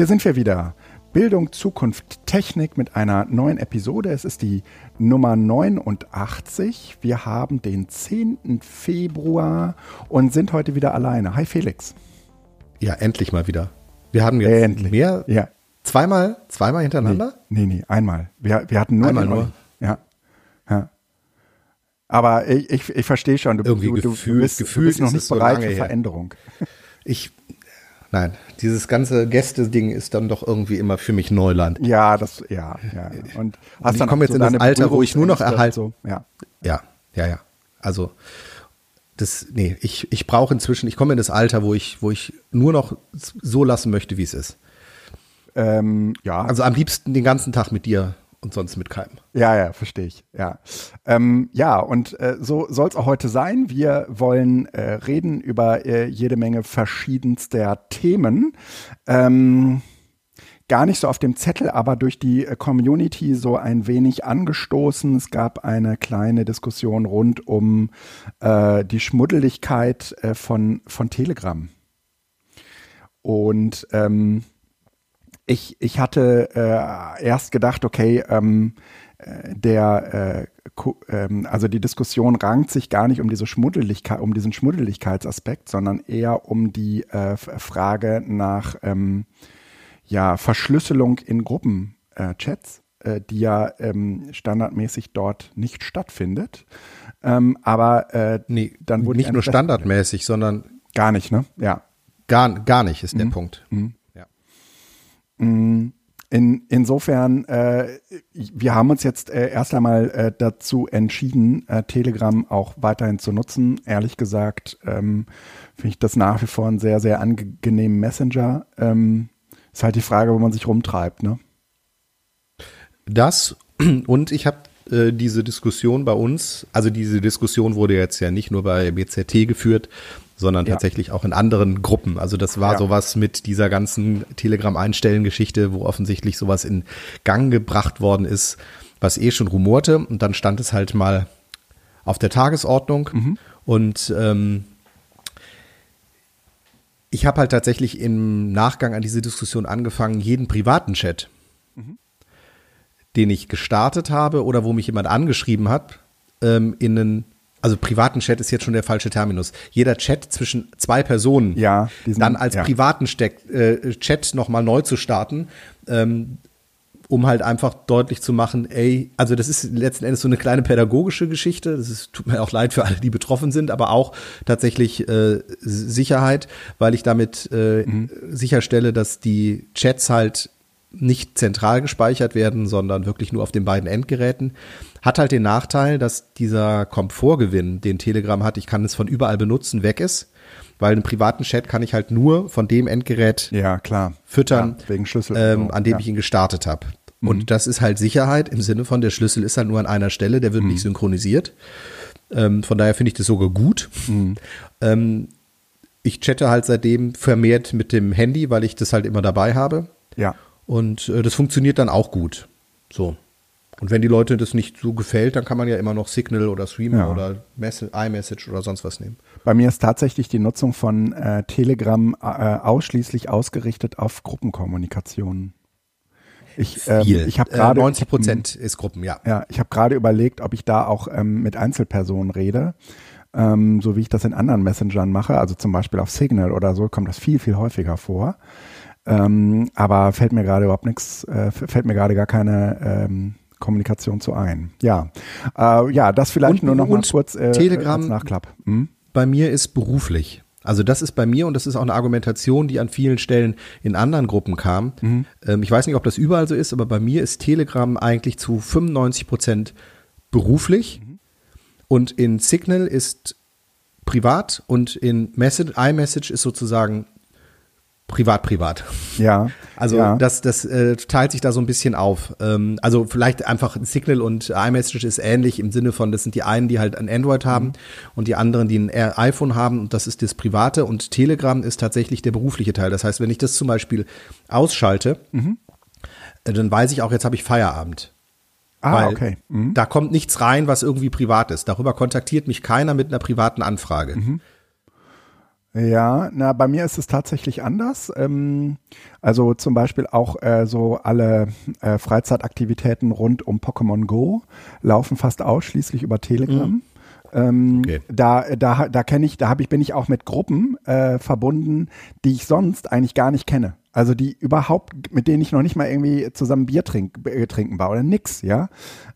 Hier sind wir wieder. Bildung, Zukunft, Technik mit einer neuen Episode. Es ist die Nummer 89. Wir haben den 10. Februar und sind heute wieder alleine. Hi Felix. Ja, endlich mal wieder. Wir haben jetzt endlich. mehr. Ja. Zweimal, zweimal hintereinander? Nee, nee, nee einmal. Wir, wir hatten nur einmal nur. Ja. ja. Aber ich, ich, ich verstehe schon, du, Irgendwie du, gefühlt, du, bist, gefühlt du bist noch nicht bereit so für Veränderung. Ich, Nein, dieses ganze Gäste-Ding ist dann doch irgendwie immer für mich Neuland. Ja, das, ja, ja. Und hast ich komme jetzt so in das Alter, wo ich nur noch erhalte. So, ja. ja, ja, ja. Also, das, nee, ich, ich brauche inzwischen, ich komme in das Alter, wo ich, wo ich nur noch so lassen möchte, wie es ist. Ähm, ja. Also am liebsten den ganzen Tag mit dir und sonst mit keinem. Ja, ja, verstehe ich. Ja, ähm, ja und äh, so soll es auch heute sein. Wir wollen äh, reden über äh, jede Menge verschiedenster Themen. Ähm, gar nicht so auf dem Zettel, aber durch die äh, Community so ein wenig angestoßen. Es gab eine kleine Diskussion rund um äh, die Schmuddeligkeit äh, von, von Telegram. Und ähm, ich, ich hatte äh, erst gedacht, okay, ähm, äh, der, äh, ähm, also die Diskussion rankt sich gar nicht um diese Schmuddeligkeit, um diesen Schmuddeligkeitsaspekt, sondern eher um die äh, Frage nach ähm, ja, Verschlüsselung in Gruppenchats, äh, die ja ähm, standardmäßig dort nicht stattfindet. Ähm, aber äh, nee, dann wurde nicht nur standardmäßig, sondern gar nicht, ne? Ja. Gar, gar nicht ist mhm. der Punkt. Mhm. Mm, in, insofern, äh, wir haben uns jetzt äh, erst einmal äh, dazu entschieden, äh, Telegram auch weiterhin zu nutzen. Ehrlich gesagt ähm, finde ich das nach wie vor einen sehr, sehr angenehmen Messenger. Ähm, ist halt die Frage, wo man sich rumtreibt, ne? Das und ich habe äh, diese Diskussion bei uns, also diese Diskussion wurde jetzt ja nicht nur bei BZT geführt, sondern ja. tatsächlich auch in anderen Gruppen. Also das war ja. sowas mit dieser ganzen Telegram-Einstellen-Geschichte, wo offensichtlich sowas in Gang gebracht worden ist, was eh schon rumorte. Und dann stand es halt mal auf der Tagesordnung. Mhm. Und ähm, ich habe halt tatsächlich im Nachgang an diese Diskussion angefangen, jeden privaten Chat, mhm. den ich gestartet habe oder wo mich jemand angeschrieben hat, ähm, in einen also privaten Chat ist jetzt schon der falsche Terminus. Jeder Chat zwischen zwei Personen, ja, diesen, dann als ja. privaten Steck, äh, Chat nochmal neu zu starten, ähm, um halt einfach deutlich zu machen, ey, also das ist letzten Endes so eine kleine pädagogische Geschichte. Das ist, tut mir auch leid für alle, die betroffen sind, aber auch tatsächlich äh, Sicherheit, weil ich damit äh, mhm. sicherstelle, dass die Chats halt nicht zentral gespeichert werden, sondern wirklich nur auf den beiden Endgeräten. Hat halt den Nachteil, dass dieser Komfortgewinn, den Telegram hat, ich kann es von überall benutzen, weg ist. Weil einen privaten Chat kann ich halt nur von dem Endgerät ja, klar. füttern, ja, wegen Schlüssel ähm, an dem ja. ich ihn gestartet habe. Mhm. Und das ist halt Sicherheit im Sinne von, der Schlüssel ist halt nur an einer Stelle, der wird mhm. nicht synchronisiert. Ähm, von daher finde ich das sogar gut. Mhm. Ähm, ich chatte halt seitdem vermehrt mit dem Handy, weil ich das halt immer dabei habe. Ja. Und äh, das funktioniert dann auch gut. So. Und wenn die Leute das nicht so gefällt, dann kann man ja immer noch Signal oder Streamer ja. oder iMessage oder sonst was nehmen. Bei mir ist tatsächlich die Nutzung von äh, Telegram äh, ausschließlich ausgerichtet auf Gruppenkommunikation. Ich, ähm, ich habe gerade äh, 90 Prozent ist Gruppen, ja. Ja, ich habe gerade überlegt, ob ich da auch ähm, mit Einzelpersonen rede, ähm, so wie ich das in anderen Messengern mache, also zum Beispiel auf Signal oder so kommt das viel viel häufiger vor. Ähm, aber fällt mir gerade überhaupt nichts, äh, fällt mir gerade gar keine ähm, Kommunikation zu ein. Ja, äh, ja, das vielleicht und, nur noch mal kurz äh, Telegram als Nachklapp. Hm? Bei mir ist beruflich. Also das ist bei mir und das ist auch eine Argumentation, die an vielen Stellen in anderen Gruppen kam. Mhm. Ähm, ich weiß nicht, ob das überall so ist, aber bei mir ist Telegram eigentlich zu 95 Prozent beruflich mhm. und in Signal ist privat und in Message, iMessage ist sozusagen privat, privat. Ja. Also ja. das, das äh, teilt sich da so ein bisschen auf. Ähm, also vielleicht einfach Signal und iMessage ist ähnlich im Sinne von, das sind die einen, die halt ein Android haben mhm. und die anderen, die ein iPhone haben und das ist das private und Telegram ist tatsächlich der berufliche Teil. Das heißt, wenn ich das zum Beispiel ausschalte, mhm. äh, dann weiß ich auch, jetzt habe ich Feierabend. Ah, Weil okay. Mhm. Da kommt nichts rein, was irgendwie privat ist. Darüber kontaktiert mich keiner mit einer privaten Anfrage. Mhm. Ja, na, bei mir ist es tatsächlich anders. Ähm, also zum Beispiel auch äh, so alle äh, Freizeitaktivitäten rund um Pokémon Go laufen fast ausschließlich über Telegram. Mhm. Ähm, okay. Da, da, da kenne ich, da habe ich, bin ich auch mit Gruppen äh, verbunden, die ich sonst eigentlich gar nicht kenne. Also die überhaupt, mit denen ich noch nicht mal irgendwie zusammen Bier trink, äh, trinken war oder nix, ja.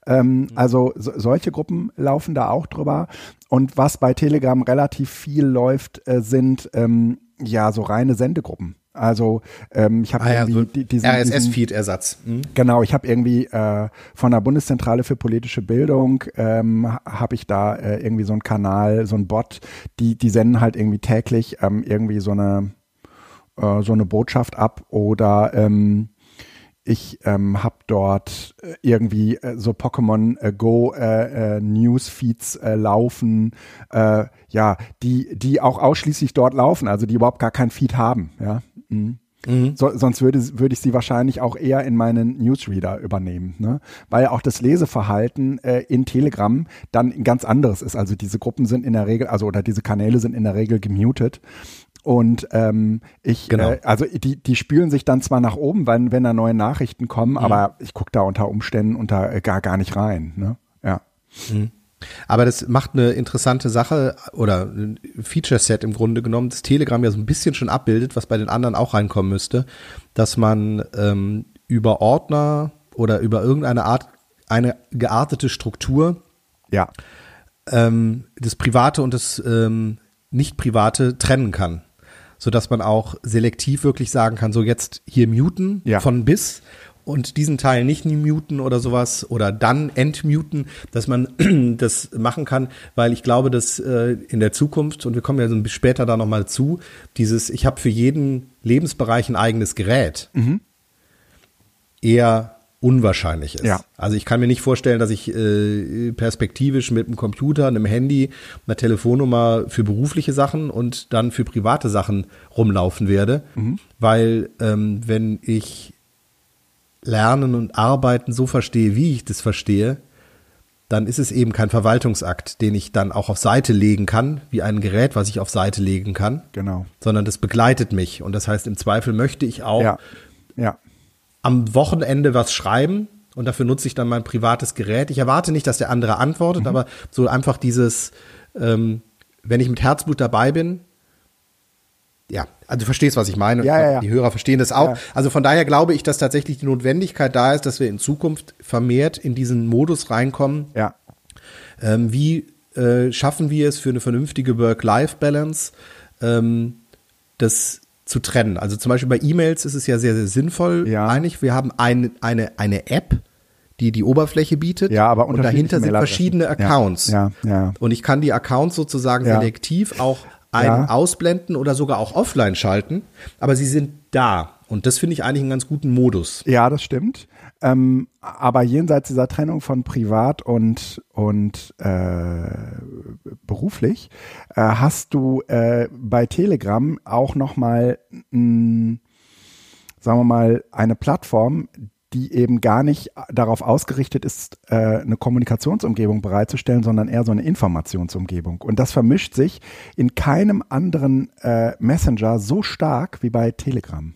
Ähm, mhm. Also so, solche Gruppen laufen da auch drüber. Und was bei Telegram relativ viel läuft, äh, sind ähm, ja so reine Sendegruppen. Also ähm, ich habe ah, irgendwie ja, so diesen RSS-Feed-Ersatz. Mhm. Genau, ich habe irgendwie äh, von der Bundeszentrale für politische Bildung ähm, habe ich da äh, irgendwie so einen Kanal, so einen Bot, die die senden halt irgendwie täglich ähm, irgendwie so eine äh, so eine Botschaft ab oder ähm, ich ähm, habe dort äh, irgendwie äh, so Pokémon äh, Go äh, äh, Newsfeeds äh, laufen, äh, ja, die die auch ausschließlich dort laufen, also die überhaupt gar kein Feed haben, ja. Mhm. Mhm. So, sonst würde, würde ich sie wahrscheinlich auch eher in meinen Newsreader übernehmen, ne? weil auch das Leseverhalten äh, in Telegram dann ein ganz anderes ist. Also diese Gruppen sind in der Regel, also oder diese Kanäle sind in der Regel gemutet und ähm, ich, genau. äh, also die, die spülen sich dann zwar nach oben, wenn, wenn da neue Nachrichten kommen, mhm. aber ich gucke da unter Umständen unter äh, gar, gar nicht rein. Ne? Ja. Mhm. Aber das macht eine interessante Sache oder ein Feature-Set im Grunde genommen, das Telegram ja so ein bisschen schon abbildet, was bei den anderen auch reinkommen müsste, dass man ähm, über Ordner oder über irgendeine Art, eine geartete Struktur ja. ähm, das Private und das ähm, Nicht-Private trennen kann sodass man auch selektiv wirklich sagen kann, so jetzt hier muten ja. von bis und diesen Teil nicht muten oder sowas oder dann entmuten, dass man das machen kann, weil ich glaube, dass äh, in der Zukunft, und wir kommen ja so ein bisschen später da nochmal zu, dieses, ich habe für jeden Lebensbereich ein eigenes Gerät, mhm. eher unwahrscheinlich ist. Ja. Also ich kann mir nicht vorstellen, dass ich äh, perspektivisch mit einem Computer, einem Handy, einer Telefonnummer für berufliche Sachen und dann für private Sachen rumlaufen werde, mhm. weil ähm, wenn ich Lernen und Arbeiten so verstehe, wie ich das verstehe, dann ist es eben kein Verwaltungsakt, den ich dann auch auf Seite legen kann, wie ein Gerät, was ich auf Seite legen kann. Genau. Sondern das begleitet mich. Und das heißt, im Zweifel möchte ich auch ja. Ja am Wochenende was schreiben und dafür nutze ich dann mein privates Gerät. Ich erwarte nicht, dass der andere antwortet, mhm. aber so einfach dieses, ähm, wenn ich mit Herzblut dabei bin, ja, also du verstehst, was ich meine. Ja, ja, ja. Die Hörer verstehen das auch. Also von daher glaube ich, dass tatsächlich die Notwendigkeit da ist, dass wir in Zukunft vermehrt in diesen Modus reinkommen. Ja. Ähm, wie äh, schaffen wir es für eine vernünftige Work-Life-Balance, ähm, das zu trennen. Also zum Beispiel bei E-Mails ist es ja sehr, sehr sinnvoll ja. eigentlich. Wir haben ein, eine, eine App, die die Oberfläche bietet. Ja, aber und dahinter sind verschiedene Accounts. Ja, ja, ja. Und ich kann die Accounts sozusagen selektiv auch ein- ja. ausblenden oder sogar auch offline schalten. Aber sie sind da. Und das finde ich eigentlich einen ganz guten Modus. Ja, das stimmt. Ähm, aber jenseits dieser Trennung von privat und, und äh, beruflich äh, hast du äh, bei Telegram auch nochmal, sagen wir mal, eine Plattform, die eben gar nicht darauf ausgerichtet ist, äh, eine Kommunikationsumgebung bereitzustellen, sondern eher so eine Informationsumgebung. Und das vermischt sich in keinem anderen äh, Messenger so stark wie bei Telegram.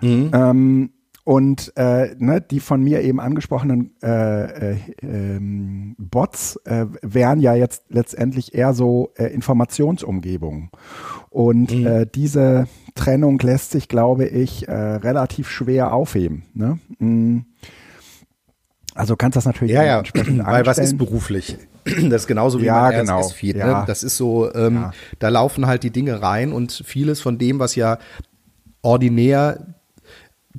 Mhm. Ähm, und äh, ne, die von mir eben angesprochenen äh, äh, ähm, Bots äh, wären ja jetzt letztendlich eher so äh, Informationsumgebungen. Und mhm. äh, diese Trennung lässt sich, glaube ich, äh, relativ schwer aufheben. Ne? Mhm. Also kannst das natürlich ja, ja. entsprechend Weil was ist beruflich? Das ist genauso wie ja, mein genau. RSS-Feed. Ne? Ja. Das ist so, ähm, ja. da laufen halt die Dinge rein und vieles von dem, was ja ordinär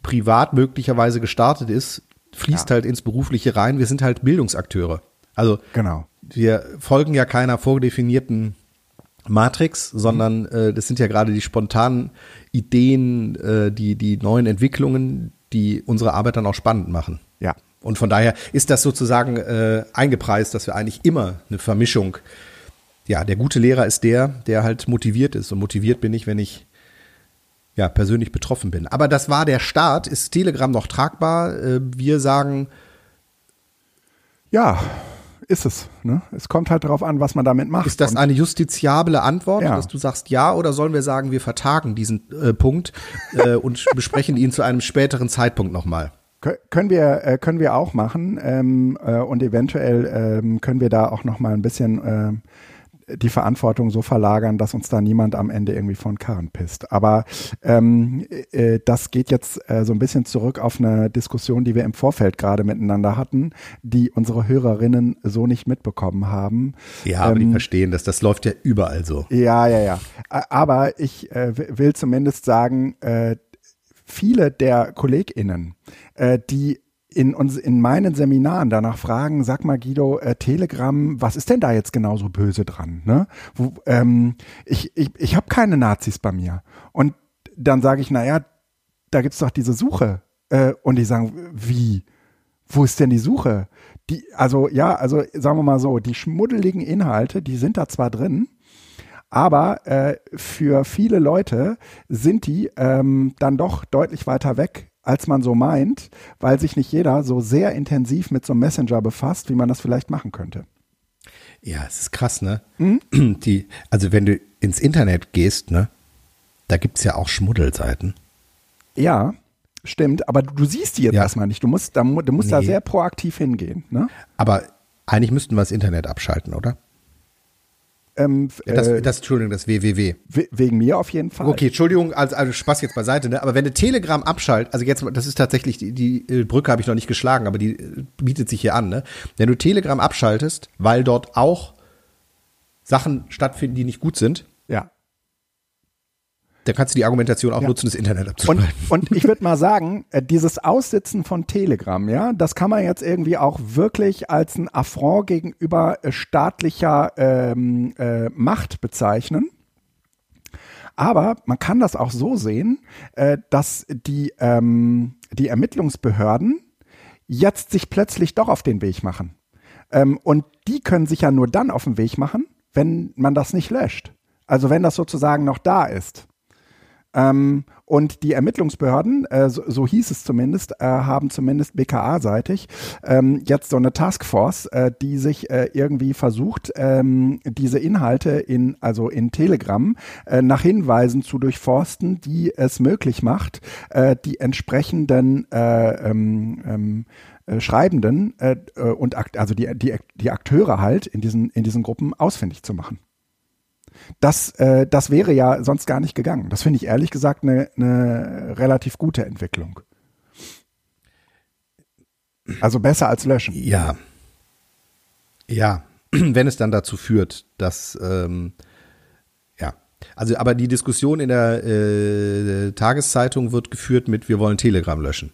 privat möglicherweise gestartet ist, fließt ja. halt ins Berufliche rein. Wir sind halt Bildungsakteure. Also genau. wir folgen ja keiner vordefinierten Matrix, sondern mhm. äh, das sind ja gerade die spontanen Ideen, äh, die, die neuen Entwicklungen, die unsere Arbeit dann auch spannend machen. Ja. Und von daher ist das sozusagen äh, eingepreist, dass wir eigentlich immer eine Vermischung, ja, der gute Lehrer ist der, der halt motiviert ist. Und motiviert bin ich, wenn ich ja, persönlich betroffen bin. Aber das war der Start. Ist Telegram noch tragbar? Äh, wir sagen ja, ist es. Ne? Es kommt halt darauf an, was man damit macht. Ist das eine justiziable Antwort, Ja. dass du sagst ja oder sollen wir sagen, wir vertagen diesen äh, Punkt äh, und besprechen ihn zu einem späteren Zeitpunkt nochmal? Kö- Können wir, äh, können wir auch machen ähm, äh, und eventuell ähm, können wir da auch noch mal ein bisschen ähm, die Verantwortung so verlagern, dass uns da niemand am Ende irgendwie von Karren pisst. Aber ähm, äh, das geht jetzt äh, so ein bisschen zurück auf eine Diskussion, die wir im Vorfeld gerade miteinander hatten, die unsere Hörerinnen so nicht mitbekommen haben. Ja, aber die Ähm, verstehen das. Das läuft ja überall so. Ja, ja, ja. Aber ich äh, will zumindest sagen, äh, viele der KollegInnen, äh, die in, uns, in meinen Seminaren danach fragen, sag mal Guido, äh, Telegram, was ist denn da jetzt genau so böse dran? Ne? Wo, ähm, ich ich, ich habe keine Nazis bei mir. Und dann sage ich, naja, da gibt's doch diese Suche. Äh, und die sagen, wie? Wo ist denn die Suche? Die, also ja, also sagen wir mal so, die schmuddeligen Inhalte, die sind da zwar drin, aber äh, für viele Leute sind die ähm, dann doch deutlich weiter weg, als man so meint, weil sich nicht jeder so sehr intensiv mit so einem Messenger befasst, wie man das vielleicht machen könnte. Ja, es ist krass, ne? Hm? Die, also wenn du ins Internet gehst, ne, da gibt's ja auch Schmuddelseiten. Ja, stimmt, aber du, du siehst die jetzt Ja. erstmal nicht. Du musst, da, du musst da Nee. sehr proaktiv hingehen. Ne? Aber eigentlich müssten wir das Internet abschalten, oder? Ähm, f- Das, äh, das Entschuldigung, das wWW. we- wegen mir auf jeden Fall. Okay, Entschuldigung, also, also Spaß jetzt beiseite, ne? Aber wenn du Telegram abschaltet, also jetzt, das ist tatsächlich, die, die äh, Brücke habe ich noch nicht geschlagen, aber die äh, bietet sich hier an, ne? Wenn du Telegram abschaltest, weil dort auch Sachen stattfinden, die nicht gut sind, Ja. Dann kannst du die Argumentation auch Ja. nutzen, das Internet Und, abzuschalten. und ich würde mal sagen, äh, dieses Aussitzen von Telegram, ja, das kann man jetzt irgendwie auch wirklich als ein Affront gegenüber äh, staatlicher ähm, äh, Macht bezeichnen. Aber man kann das auch so sehen, äh, dass die, ähm, die Ermittlungsbehörden jetzt sich plötzlich doch auf den Weg machen. Ähm, und die können sich ja nur dann auf den Weg machen, wenn man das nicht löscht. Also wenn das sozusagen noch da ist. Ähm, und die Ermittlungsbehörden, äh, so, so hieß es zumindest, äh, haben zumindest BKA-seitig ähm, jetzt so eine Taskforce, äh, die sich äh, irgendwie versucht, ähm, diese Inhalte in, also in Telegram äh, nach Hinweisen zu durchforsten, die es möglich macht, äh, die entsprechenden äh, ähm, ähm, äh, Schreibenden äh, und also die, die, die Akteure halt in diesen, in diesen Gruppen ausfindig zu machen. Das, äh, das wäre ja sonst gar nicht gegangen. Das finde ich ehrlich gesagt eine eine relativ gute Entwicklung. Also besser als löschen. Ja. Ja, wenn es dann dazu führt, dass, ähm, ja. Also, aber die Diskussion in der äh, Tageszeitung wird geführt mit, wir wollen Telegram löschen.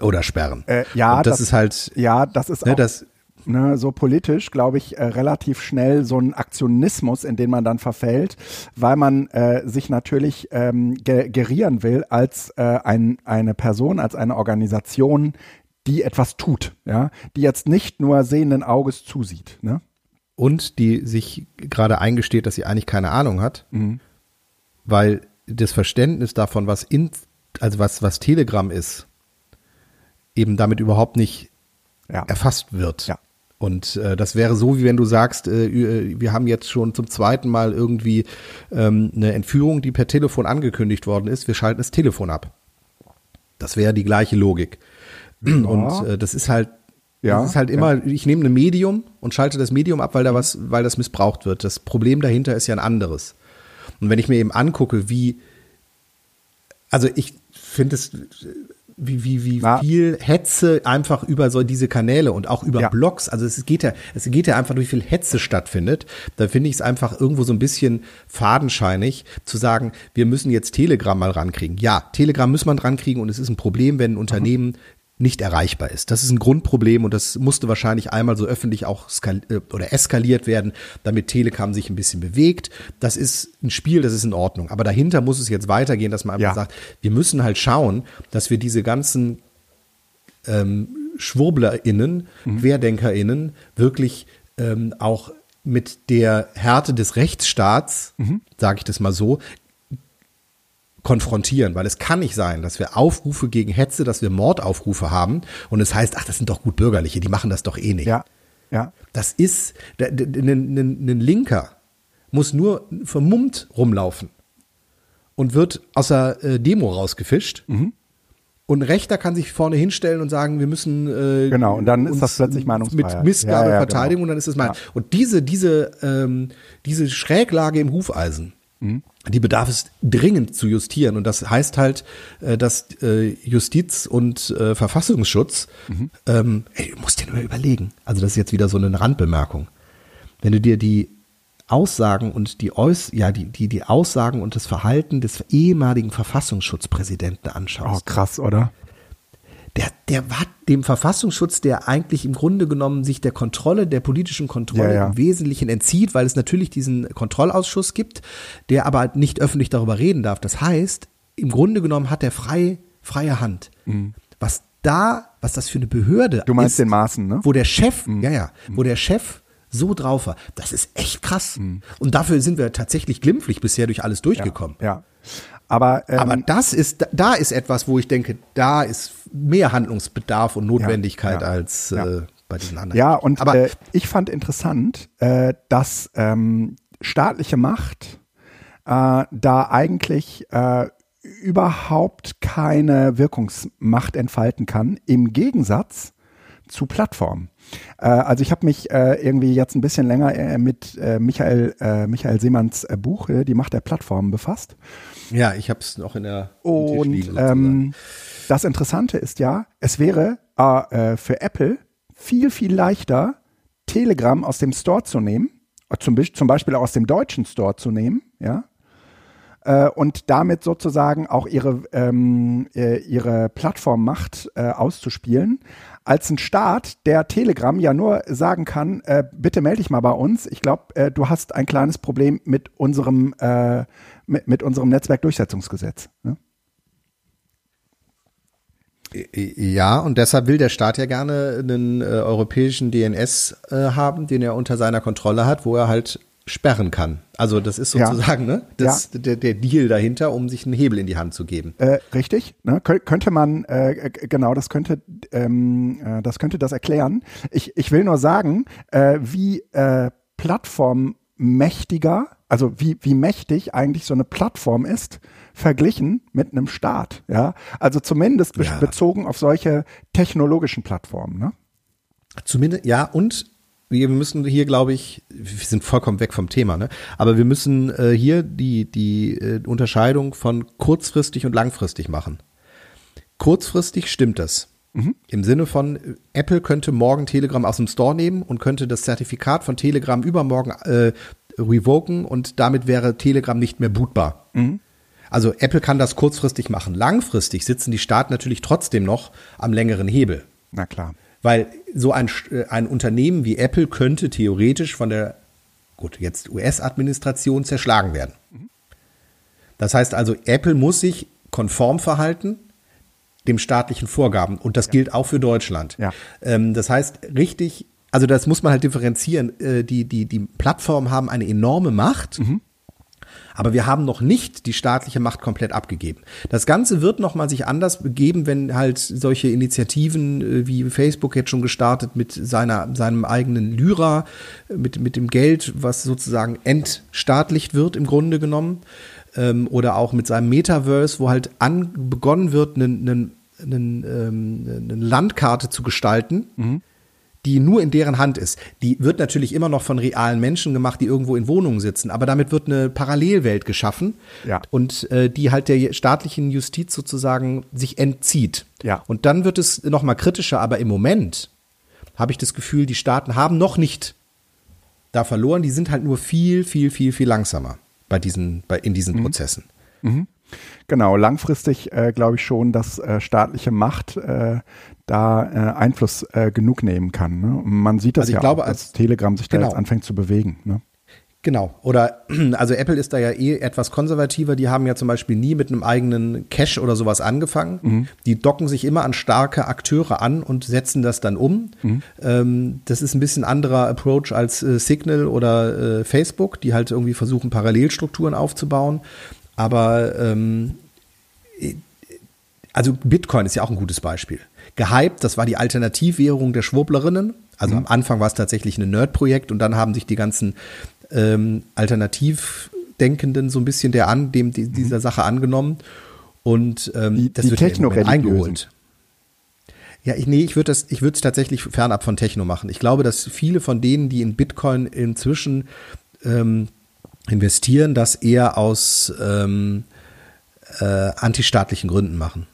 Oder sperren. Äh, ja, das, das- ist halt, Ja, das ist ne, auch das, ne, so politisch, glaube ich, äh, relativ schnell so ein Aktionismus, in den man dann verfällt, weil man äh, sich natürlich ähm, ge gerieren will als äh, ein, eine Person, als eine Organisation, die etwas tut, ja, die jetzt nicht nur sehenden Auges zusieht. Ne? und die sich gerade eingesteht, dass sie eigentlich keine Ahnung hat, weil das Verständnis davon, was in, also was, was Telegram ist, eben damit überhaupt nicht Ja. erfasst wird. Ja. Und äh, das wäre so, wie wenn du sagst, äh, äh, wir haben jetzt schon zum zweiten Mal irgendwie ähm, eine Entführung, die per Telefon angekündigt worden ist, wir schalten das Telefon ab. Das wäre die gleiche Logik. Und äh, das ist halt, Ja, das ist halt immer, ich nehme ein Medium und schalte das Medium ab, weil da was, weil das missbraucht wird. Das Problem dahinter ist ja ein anderes. Und wenn ich mir eben angucke, wie, also ich finde es, wie, wie, wie Na. viel Hetze einfach über so diese Kanäle und auch über Ja. Blogs, also es geht ja, es geht ja einfach, wie viel Hetze stattfindet. Da finde ich es einfach irgendwo so ein bisschen fadenscheinig zu sagen, wir müssen jetzt Telegram mal rankriegen. Ja, Telegram muss man rankriegen und es ist ein Problem, wenn ein Unternehmen nicht erreichbar ist. Das ist ein Grundproblem und das musste wahrscheinlich einmal so öffentlich auch äh, oder eskaliert werden, damit Telegram sich ein bisschen bewegt. Das ist ein Spiel, das ist in Ordnung. Aber dahinter muss es jetzt weitergehen, dass man einfach Ja. sagt, wir müssen halt schauen, dass wir diese ganzen ähm, SchwurblerInnen, QuerdenkerInnen wirklich ähm, auch mit der Härte des Rechtsstaats, sage ich das mal so, konfrontieren, weil es kann nicht sein, dass wir Aufrufe gegen Hetze, dass wir Mordaufrufe haben und es heißt, ach, das sind doch gut Bürgerliche, die machen das doch eh nicht. Ja. Ja. Das ist, ein Linker muss nur vermummt rumlaufen und wird aus der äh, Demo rausgefischt. Mhm. Und Rechter kann sich vorne hinstellen und sagen, wir müssen äh, genau und dann ist das plötzlich Meinungsfreiheit. mit Missgabe Ja, ja, verteidigen genau. und dann ist es mein. Ja. Und diese diese ähm, diese Schräglage im Hufeisen. Die bedarf es dringend zu justieren und das heißt halt, äh, dass äh, Justiz und äh, Verfassungsschutz, Mhm. ähm, ey, du musst dir nur überlegen. Also das ist jetzt wieder so eine Randbemerkung. Wenn du dir die Aussagen und die Äuß ja die die die Aussagen und das Verhalten des ehemaligen Verfassungsschutzpräsidenten Oh, anschaust, krass, oder? Der, der hat dem Verfassungsschutz, der eigentlich im Grunde genommen sich der Kontrolle, der politischen Kontrolle Ja, ja. im Wesentlichen entzieht, weil es natürlich diesen Kontrollausschuss gibt, der aber nicht öffentlich darüber reden darf. Das heißt, im Grunde genommen hat er frei, freie Hand. Was da, was das für eine Behörde Mhm. Du meinst ist, den Maßen, ne? wo der Chef, ja, ja, wo der Chef so drauf war, das ist echt krass. Und dafür sind wir tatsächlich glimpflich bisher durch alles durchgekommen. Ja. Aber, ähm, Aber das ist, da ist etwas, wo ich denke, da ist mehr Handlungsbedarf und Notwendigkeit Ja, ja, als. Äh, bei diesen anderen. Ja, und aber äh, ich fand interessant, äh, dass ähm, staatliche Macht äh, da eigentlich äh, überhaupt keine Wirkungsmacht entfalten kann, im Gegensatz zu Plattformen. Äh, also ich habe mich äh, irgendwie jetzt ein bisschen länger äh, mit Michael, Michael Seemanns Buch, die Macht der Plattformen, befasst. Ja, ich habe es noch in der Und liegen, ähm, das Interessante ist ja, es wäre äh, äh, für Apple viel, viel leichter, Telegram aus dem Store zu nehmen, äh, zum, zum Beispiel auch aus dem deutschen Store zu nehmen, ja, äh, und damit sozusagen auch ihre, ähm, äh, ihre Plattformmacht äh, auszuspielen, als ein Staat, der Telegram ja nur sagen kann, äh, bitte melde dich mal bei uns. Ich glaube, äh, du hast ein kleines Problem mit unserem, äh, mit, mit unserem Netzwerkdurchsetzungsgesetz. Ne? Ja, und deshalb will der Staat ja gerne einen äh, europäischen DNS äh, haben, den er unter seiner Kontrolle hat, wo er halt sperren kann. Also das ist Ja. sozusagen ne, das, der, der Deal dahinter, um sich einen Hebel in die Hand zu geben. Äh, richtig, ne? Kö könnte man, äh, g- genau, das könnte, ähm, äh, das könnte das erklären. Ich, ich will nur sagen, äh, wie äh, plattformmächtiger, also wie, wie mächtig eigentlich so eine Plattform ist, verglichen mit einem Staat, ja. Also zumindest be Ja. bezogen auf solche technologischen Plattformen, ne? Zumindest, ja, und wir müssen hier, glaube ich, wir sind vollkommen weg vom Thema, ne? Aber wir müssen äh, hier die, die äh, Unterscheidung von kurzfristig und langfristig machen. Kurzfristig stimmt das. Im Sinne von, äh, Apple könnte morgen Telegram aus dem Store nehmen und könnte das Zertifikat von Telegram übermorgen äh, revoken und damit wäre Telegram nicht mehr bootbar. Also Apple kann das kurzfristig machen. Langfristig sitzen die Staaten natürlich trotzdem noch am längeren Hebel. Na klar. Weil so ein, äh, ein Unternehmen wie Apple könnte theoretisch von der, gut, jetzt US-Administration zerschlagen werden. Das heißt also, Apple muss sich konform verhalten dem staatlichen Vorgaben. Und das gilt auch für Deutschland. Ja. Ähm, das heißt, richtig, also das muss man halt differenzieren. Äh, die, die, die Plattformen haben eine enorme Macht. Aber wir haben noch nicht die staatliche Macht komplett abgegeben. Das Ganze wird noch mal sich anders begeben, wenn halt solche Initiativen äh, wie Facebook jetzt schon gestartet mit seiner, seinem eigenen Lyra, äh, mit, mit dem Geld, was sozusagen entstaatlicht wird im Grunde genommen, ähm, oder auch mit seinem Metaverse, wo halt an, begonnen wird, einen, einen, einen, ähm, eine Landkarte zu gestalten, die nur in deren Hand ist. Die wird natürlich immer noch von realen Menschen gemacht, die irgendwo in Wohnungen sitzen, aber damit wird eine Parallelwelt geschaffen Ja. und äh, die halt der staatlichen Justiz sozusagen sich entzieht. Ja. Und dann wird es noch mal kritischer, aber im Moment habe ich das Gefühl, die Staaten haben noch nicht da verloren, die sind halt nur viel, viel, viel, viel langsamer bei diesen, bei, in diesen Prozessen. Genau, langfristig äh, glaube ich schon, dass äh, staatliche Macht äh, da äh, Einfluss äh, genug nehmen kann. Ne? Man sieht das Also ich ja glaube, auch, dass als- Telegram sich da genau. jetzt anfängt zu bewegen. Ne? Genau. Oder also Apple ist da ja eh etwas konservativer. Die haben ja zum Beispiel nie mit einem eigenen Cache oder sowas angefangen. Die docken sich immer an starke Akteure an und setzen das dann um. Ähm, das ist ein bisschen anderer Approach als äh, Signal oder äh, Facebook, die halt irgendwie versuchen, Parallelstrukturen aufzubauen. Aber ähm, also Bitcoin ist ja auch ein gutes Beispiel. Gehypt, das war die Alternativwährung der Schwurblerinnen Also mhm. am Anfang war es tatsächlich ein Nerd-Projekt und dann haben sich die ganzen ähm, Alternativdenkenden so ein bisschen der an, dem die, dieser mhm. Sache angenommen und ähm, die, das die wird Techno eingeholt. Ja, ich, nee, ich würde das, ich würde es tatsächlich fernab von Techno machen. Ich glaube, dass viele von denen, die in Bitcoin inzwischen ähm, investieren, das eher aus ähm, äh, antistaatlichen Gründen machen.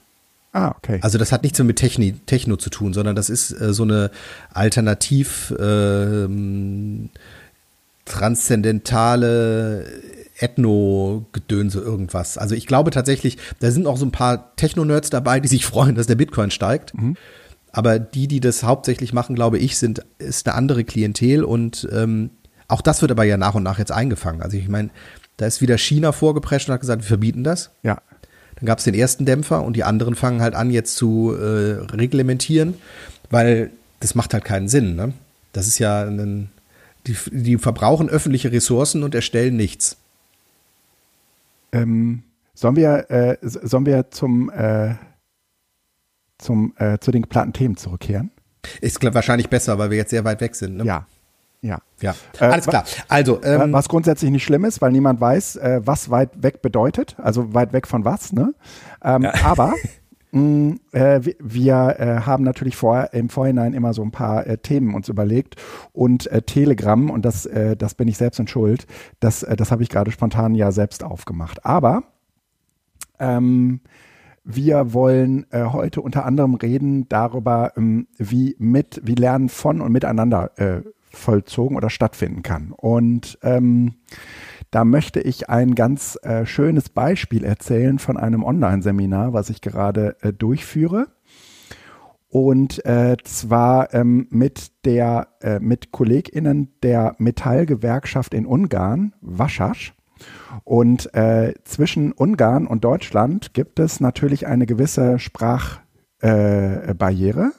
Ah, okay. Also das hat nichts mehr mit Techni, Techno zu tun, sondern das ist äh, so eine alternativ äh, transzendentale Ethno-Gedönse irgendwas. Also ich glaube tatsächlich, da sind auch so ein paar Techno-Nerds dabei, die sich freuen, dass der Bitcoin steigt. Mhm. Aber die, die das hauptsächlich machen, glaube ich, sind, ist eine andere Klientel und ähm, auch das wird aber ja nach und nach jetzt eingefangen. Also ich meine, da ist wieder China vorgeprescht und hat gesagt, wir verbieten das. Ja. Dann gab es den ersten Dämpfer und die anderen fangen halt an, jetzt zu äh, reglementieren, weil das macht halt keinen Sinn. Ne? Das ist ja ein, die, die verbrauchen öffentliche Ressourcen und erstellen nichts. Ähm, sollen wir, äh, sollen wir zum, äh, zum, äh, zu den geplanten Themen zurückkehren? Ist wahrscheinlich besser, weil wir jetzt sehr weit weg sind. Ne? Ja, ja. Ja, äh, alles klar. Also, ähm, was grundsätzlich nicht schlimm ist, weil niemand weiß, äh, was weit weg bedeutet. Also weit weg von was, ne? Ähm, ja. Aber mh, mm, äh, wir äh, haben natürlich vor, im Vorhinein immer so ein paar äh, Themen uns überlegt und äh, Telegram, und das, das bin ich selbst in Schuld, das, das habe ich gerade spontan ja selbst aufgemacht. Aber ähm, wir wollen äh, heute unter anderem reden darüber, ähm, wie mit, wie Lernen von und miteinander äh, vollzogen oder stattfinden kann. Und ähm, da möchte ich ein ganz äh, schönes Beispiel erzählen von einem Online-Seminar, was ich gerade äh, durchführe. Und äh, zwar ähm, mit der äh, mit KollegInnen der Metallgewerkschaft in Ungarn, Waschasch. Und äh, zwischen Ungarn und Deutschland gibt es natürlich eine gewisse Sprachbarriere.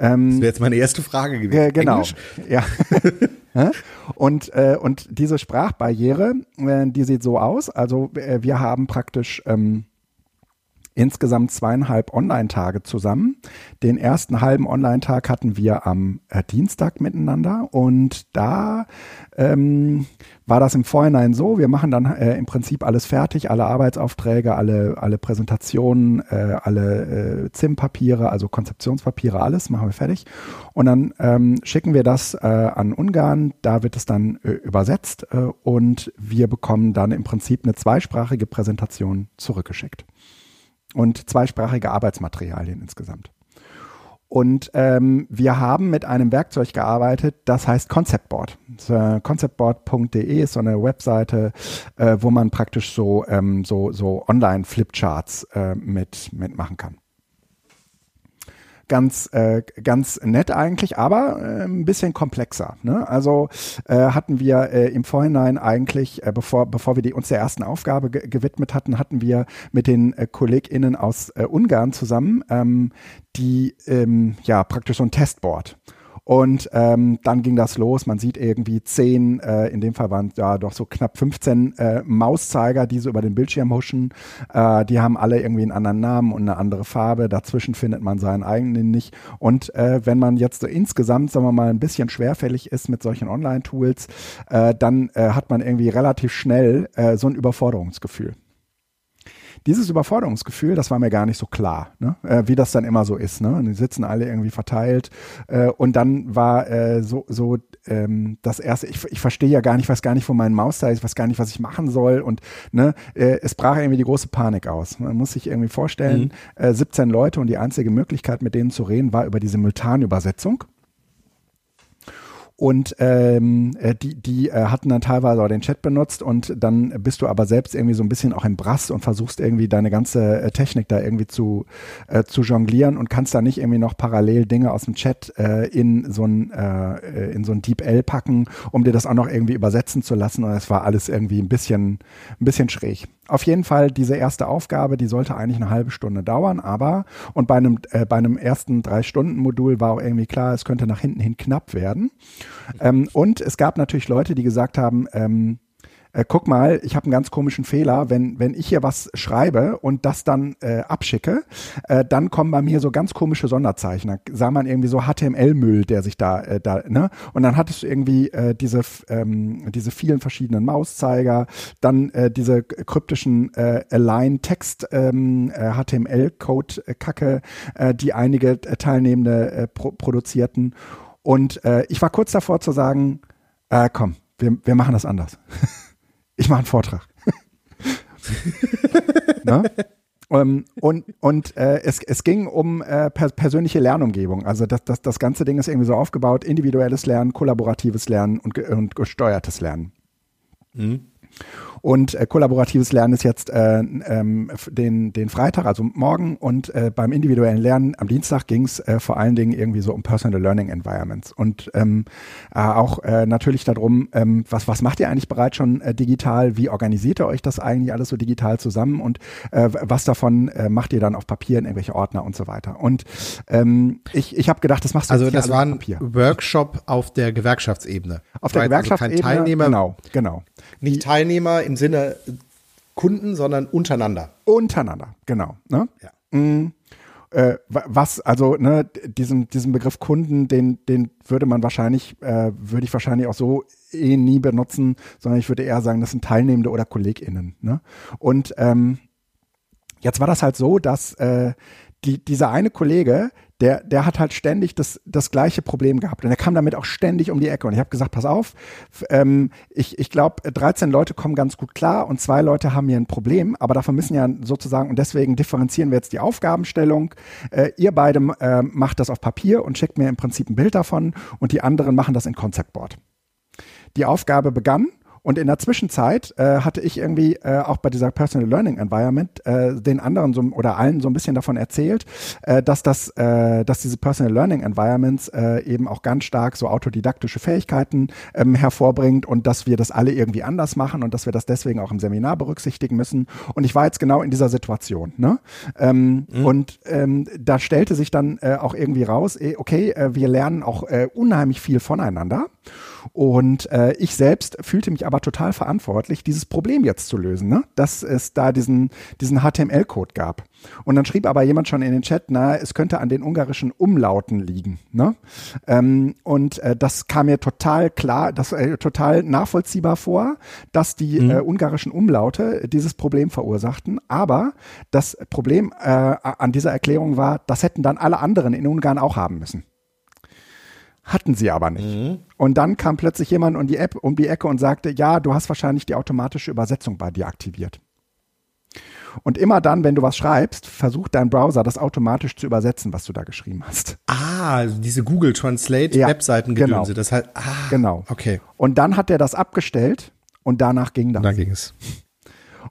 Äh, ähm, das wäre jetzt meine erste Frage gewesen. Äh, genau. Englisch? Ja. und, äh, und diese Sprachbarriere, äh, die sieht so aus. Also äh, wir haben praktisch ähm, insgesamt zweieinhalb Online-Tage zusammen. Den ersten halben Online-Tag hatten wir am äh, Dienstag miteinander. Und da ähm, war das im Vorhinein so, wir machen dann äh, im Prinzip alles fertig, alle Arbeitsaufträge, alle, alle Präsentationen, äh, alle äh, ZIM-Papiere, also Konzeptionspapiere, alles machen wir fertig. Und dann ähm, schicken wir das äh, an Ungarn, da wird es dann äh, übersetzt äh, und wir bekommen dann im Prinzip eine zweisprachige Präsentation zurückgeschickt und zweisprachige Arbeitsmaterialien insgesamt. Und ähm, wir haben mit einem Werkzeug gearbeitet, das heißt Conceptboard. Conceptboard.de ist so eine Webseite, äh, wo man praktisch so, ähm, so, so Online-Flipcharts äh, mit, mitmachen kann ganz, äh, ganz nett eigentlich, aber äh, ein bisschen komplexer. Ne? Also äh, hatten wir äh, im Vorhinein eigentlich, äh, bevor, bevor wir die, uns der ersten Aufgabe ge gewidmet hatten, hatten wir mit den äh, KollegInnen aus äh, Ungarn zusammen ähm, die ähm, ja praktisch so ein Testboard. Und ähm, dann ging das los. Man sieht irgendwie zehn, äh, in dem Fall waren ja doch so knapp 15 äh, Mauszeiger, die so über den Bildschirm huschen. Äh, die haben alle irgendwie einen anderen Namen und eine andere Farbe. Dazwischen findet man seinen eigenen nicht. Und äh, wenn man jetzt so insgesamt, sagen wir mal, ein bisschen schwerfällig ist mit solchen Online-Tools, äh, dann äh, hat man irgendwie relativ schnell äh, so ein Überforderungsgefühl dieses Überforderungsgefühl, das war mir gar nicht so klar, ne? äh, wie das dann immer so ist. Ne? Und die sitzen alle irgendwie verteilt. Äh, und dann war äh, so, so ähm, das erste, ich, ich verstehe ja gar nicht, weiß gar nicht, wo mein Maus da ist, ich weiß gar nicht, was ich machen soll. Und ne, äh, es brach irgendwie die große Panik aus. Man muss sich irgendwie vorstellen, mhm. äh, 17 Leute und die einzige Möglichkeit, mit denen zu reden, war über die Simultanübersetzung. Und ähm, äh, die, die äh, hatten dann teilweise auch den Chat benutzt und dann bist du aber selbst irgendwie so ein bisschen auch im Brass und versuchst irgendwie deine ganze äh, Technik da irgendwie zu, äh, zu jonglieren und kannst da nicht irgendwie noch parallel Dinge aus dem Chat äh, in so ein äh, in so ein DeepL packen, um dir das auch noch irgendwie übersetzen zu lassen. Und es war alles irgendwie ein bisschen, ein bisschen schräg. Auf jeden Fall diese erste Aufgabe, die sollte eigentlich eine halbe Stunde dauern, aber und bei einem, äh, bei einem ersten Drei-Stunden-Modul war auch irgendwie klar, es könnte nach hinten hin knapp werden. Ähm, und es gab natürlich Leute, die gesagt haben, ähm, äh, guck mal, ich habe einen ganz komischen Fehler, wenn, wenn ich hier was schreibe und das dann äh, abschicke, äh, dann kommen bei mir so ganz komische Sonderzeichen. Da sah man irgendwie so HTML-Müll, der sich da, äh, da, ne? Und dann hattest du irgendwie äh, diese, ähm, diese vielen verschiedenen Mauszeiger, dann äh, diese kryptischen äh, Align-Text ähm, äh, HTML-Code-Kacke, äh, die einige äh, Teilnehmende äh, pro produzierten. Und äh, ich war kurz davor zu sagen, äh, komm, wir, wir machen das anders. ich mache einen Vortrag. Um, ähm, und und äh, es, es ging um äh, per persönliche Lernumgebung. Also das, das, das ganze Ding ist irgendwie so aufgebaut, individuelles Lernen, kollaboratives Lernen und, und gesteuertes Lernen. Mhm. Und äh, kollaboratives Lernen ist jetzt äh, ähm, den, den Freitag, also morgen. Und äh, beim individuellen Lernen am Dienstag ging es äh, vor allen Dingen irgendwie so um Personal Learning Environments. Und ähm, äh, auch äh, natürlich darum, ähm, was, was macht ihr eigentlich bereits schon äh, digital? Wie organisiert ihr euch das eigentlich alles so digital zusammen? Und äh, was davon äh, macht ihr dann auf Papier in irgendwelche Ordner und so weiter? Und ähm, ich, ich habe gedacht, das machst du Also das war ein Workshop auf der Gewerkschaftsebene. Auf der Gewerkschaftsebene, also kein Teilnehmer, genau, genau. Nicht Teilnehmer im Sinne Kunden, sondern untereinander. Untereinander, genau. Ne? Ja. Mm, äh, was, also, ne, diesen, diesen Begriff Kunden, den, den würde man wahrscheinlich, äh, würde ich wahrscheinlich auch so eh nie benutzen, sondern ich würde eher sagen, das sind Teilnehmende oder KollegInnen. Ne? Und ähm, jetzt war das halt so, dass äh, die, dieser eine Kollege, der, der hat halt ständig das, das gleiche Problem gehabt. Und er kam damit auch ständig um die Ecke. Und ich habe gesagt, pass auf, ähm, ich, ich glaube, 13 Leute kommen ganz gut klar und zwei Leute haben hier ein Problem, aber davon müssen ja sozusagen, und deswegen differenzieren wir jetzt die Aufgabenstellung. Äh, ihr beide äh, macht das auf Papier und schickt mir im Prinzip ein Bild davon und die anderen machen das in Concept Board. Die Aufgabe begann und in der Zwischenzeit äh, hatte ich irgendwie äh, auch bei dieser Personal Learning Environment äh, den anderen so, oder allen so ein bisschen davon erzählt, äh, dass das, äh, dass diese Personal Learning Environments äh, eben auch ganz stark so autodidaktische Fähigkeiten ähm, hervorbringt und dass wir das alle irgendwie anders machen und dass wir das deswegen auch im Seminar berücksichtigen müssen. Und ich war jetzt genau in dieser Situation. Ne? Ähm, mhm. Und ähm, da stellte sich dann äh, auch irgendwie raus, eh, okay, äh, wir lernen auch äh, unheimlich viel voneinander. Und äh, ich selbst fühlte mich aber total verantwortlich, dieses Problem jetzt zu lösen, ne? dass es da diesen, diesen HTML-Code gab. Und dann schrieb aber jemand schon in den Chat, na, es könnte an den ungarischen Umlauten liegen. Ne? Ähm, und äh, das kam mir total klar, das äh, total nachvollziehbar vor, dass die mhm. äh, ungarischen Umlaute dieses Problem verursachten. Aber das Problem äh, an dieser Erklärung war, das hätten dann alle anderen in Ungarn auch haben müssen. Hatten sie aber nicht. Mhm. Und dann kam plötzlich jemand um die, App, um die Ecke und sagte, ja, du hast wahrscheinlich die automatische Übersetzung bei dir aktiviert. Und immer dann, wenn du was schreibst, versucht dein Browser das automatisch zu übersetzen, was du da geschrieben hast. Ah, diese Google Translate ja, Webseiten genau. das halt. Ah, genau. Okay. Und dann hat er das abgestellt und danach ging das. Dann ging es.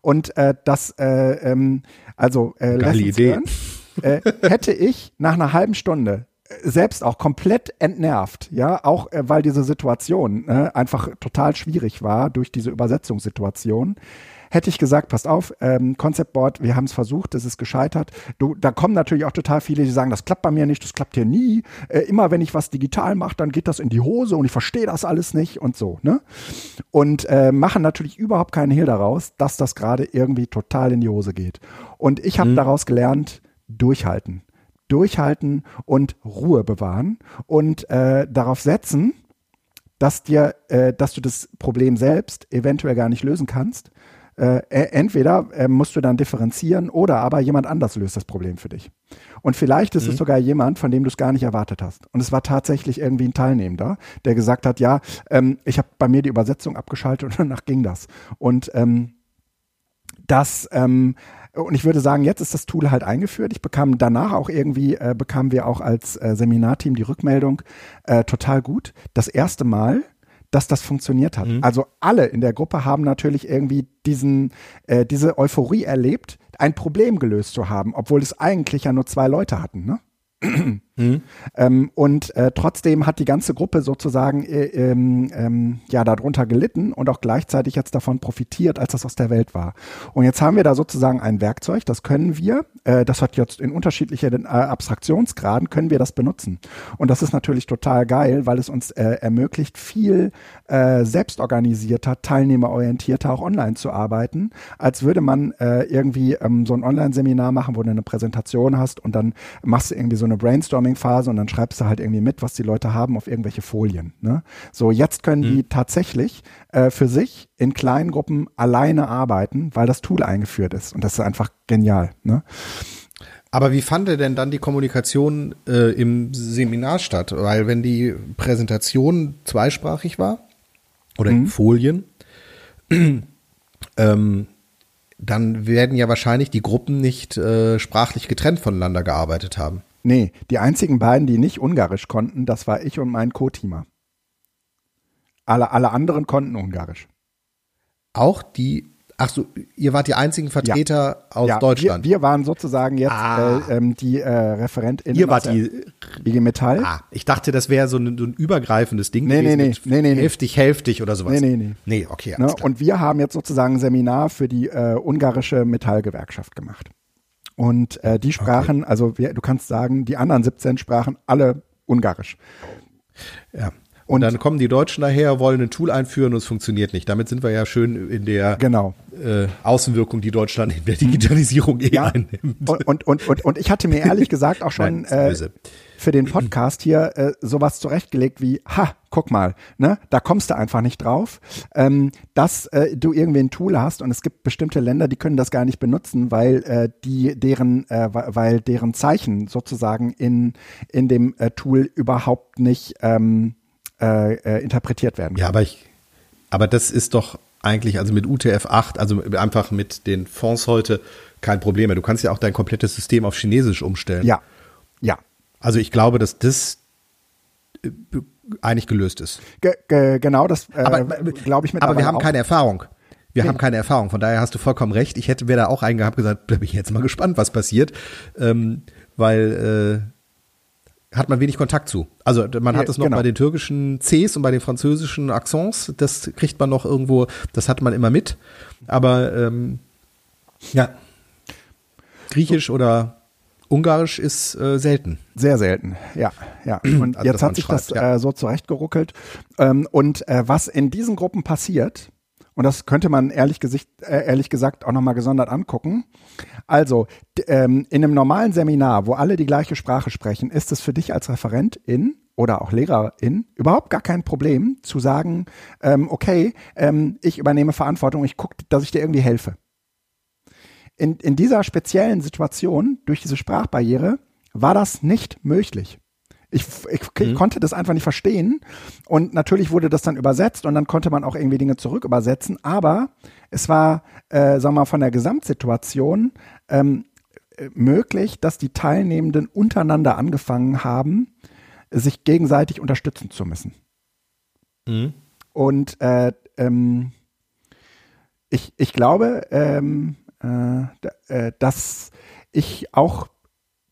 Und äh, das, äh, ähm, also äh, Geile Idee. Hören, äh, hätte ich nach einer halben Stunde selbst auch komplett entnervt, ja, auch äh, weil diese Situation äh, einfach total schwierig war durch diese Übersetzungssituation. Hätte ich gesagt, passt auf, ähm, Concept Board, wir haben es versucht, es ist gescheitert. Du, da kommen natürlich auch total viele, die sagen, das klappt bei mir nicht, das klappt hier nie. Äh, immer wenn ich was digital mache, dann geht das in die Hose und ich verstehe das alles nicht und so. Ne? Und äh, machen natürlich überhaupt keinen Hehl daraus, dass das gerade irgendwie total in die Hose geht. Und ich habe mhm. daraus gelernt, durchhalten durchhalten und Ruhe bewahren und äh, darauf setzen, dass dir, äh, dass du das Problem selbst eventuell gar nicht lösen kannst. Äh, e, entweder äh, musst du dann differenzieren oder aber jemand anders löst das Problem für dich. Und vielleicht ist mhm. es sogar jemand, von dem du es gar nicht erwartet hast. Und es war tatsächlich irgendwie ein Teilnehmender, der gesagt hat, ja, ähm, ich habe bei mir die Übersetzung abgeschaltet und danach ging das. Und ähm, das ähm, und ich würde sagen, jetzt ist das Tool halt eingeführt. Ich bekam danach auch irgendwie, äh, bekamen wir auch als äh, Seminarteam die Rückmeldung, äh, total gut. Das erste Mal, dass das funktioniert hat. Mhm. Also alle in der Gruppe haben natürlich irgendwie diesen, äh, diese Euphorie erlebt, ein Problem gelöst zu haben, obwohl es eigentlich ja nur zwei Leute hatten. Ne? Mhm. Ähm, und äh, trotzdem hat die ganze Gruppe sozusagen äh, ähm, ähm, ja darunter gelitten und auch gleichzeitig jetzt davon profitiert, als das aus der Welt war. Und jetzt haben wir da sozusagen ein Werkzeug, das können wir, äh, das hat jetzt in unterschiedlichen äh, Abstraktionsgraden, können wir das benutzen. Und das ist natürlich total geil, weil es uns äh, ermöglicht, viel äh, selbstorganisierter, teilnehmerorientierter auch online zu arbeiten, als würde man irgendwie ähm, so ein Online-Seminar machen, wo du eine Präsentation hast und dann machst du irgendwie so eine Brainstorming-Phase und dann schreibst du halt irgendwie mit, was die Leute haben auf irgendwelche Folien. Ne? So, jetzt können mhm. die tatsächlich äh, für sich in kleinen Gruppen alleine arbeiten, weil das Tool eingeführt ist. Und das ist einfach genial. Ne? Aber wie fand er denn dann die Kommunikation äh, im Seminar statt? Weil wenn die Präsentation zweisprachig war oder mhm. in Folien, ähm, dann werden ja wahrscheinlich die Gruppen nicht äh, sprachlich getrennt voneinander gearbeitet haben. Nee, die einzigen beiden, die nicht Ungarisch konnten, das war ich und mein Co-Teamer. Alle, alle anderen konnten Ungarisch. Auch die Ach so, ihr wart die einzigen Vertreter ja. aus ja, Deutschland. Wir, wir, waren sozusagen jetzt ah. äh, ähm, die äh, ReferentInnen. Ihr wart die IG Metall. Ah, ich dachte, das wäre so, ein, so ein übergreifendes Ding nee. Nee, nee, nee, nee, Hälftig, hälftig oder sowas. Nee, nee, nee. Nee, okay. Ne? Und wir haben jetzt sozusagen ein Seminar für die äh, ungarische Metallgewerkschaft gemacht. Und äh, die sprachen, okay. also wir, du kannst sagen, die anderen 17 sprachen alle Ungarisch. Ja. Und, dann kommen die Deutschen daher, wollen ein Tool einführen und es funktioniert nicht. Damit sind wir ja schön in der genau. äh, Außenwirkung, die Deutschland in der Digitalisierung eh ja. einnimmt. Und, und, und, und, und ich hatte mir ehrlich gesagt auch schon Nein, äh, für den Podcast hier äh, sowas zurechtgelegt wie, ha, guck mal, ne, da kommst du einfach nicht drauf, ähm, dass äh, du irgendwie ein Tool hast und es gibt bestimmte Länder, die können das gar nicht benutzen, weil äh, die deren, äh, weil deren Zeichen sozusagen in in dem äh, Tool überhaupt nicht ähm, äh, äh, interpretiert werden kann. Ja, aber ich, aber das ist doch eigentlich, also mit UTF-8, also einfach mit den Fonds heute kein Problem mehr. Du kannst ja auch dein komplettes System auf Chinesisch umstellen. Ja, ja. Also ich glaube, dass das äh, eigentlich gelöst ist. Ge ge genau, das äh, glaube ich mit. Aber wir haben auch. keine Erfahrung. Wir nee. haben keine Erfahrung. Von daher hast du vollkommen recht. Ich hätte, wäre da auch eingehabt gesagt, da bin ich jetzt mal gespannt, was passiert. Ähm, weil äh, hat man wenig Kontakt zu. Also man hat es noch genau. bei den türkischen Cs und bei den französischen Accents, das kriegt man noch irgendwo, das hat man immer mit. Aber ähm, ja, Griechisch so. oder Ungarisch ist äh, selten. Sehr selten, ja, ja. Und also, jetzt hat sich das ja. äh, so zurechtgeruckelt. Ähm, und äh, was in diesen Gruppen passiert, und das könnte man ehrlich, gesicht, äh, ehrlich gesagt auch nochmal gesondert angucken. Also, ähm, in einem normalen Seminar, wo alle die gleiche Sprache sprechen, ist es für dich als Referentin oder auch Lehrerin überhaupt gar kein Problem zu sagen, ähm, okay, ähm, ich übernehme Verantwortung, ich gucke, dass ich dir irgendwie helfe. In, in dieser speziellen Situation, durch diese Sprachbarriere, war das nicht möglich. Ich, ich, ich mhm. konnte das einfach nicht verstehen. Und natürlich wurde das dann übersetzt und dann konnte man auch irgendwie Dinge zurück übersetzen. Aber es war, äh, sagen wir mal, von der Gesamtsituation ähm, äh, möglich, dass die Teilnehmenden untereinander angefangen haben, sich gegenseitig unterstützen zu müssen. Mhm. Und äh, ähm, ich, ich glaube, ähm, äh, äh dass ich auch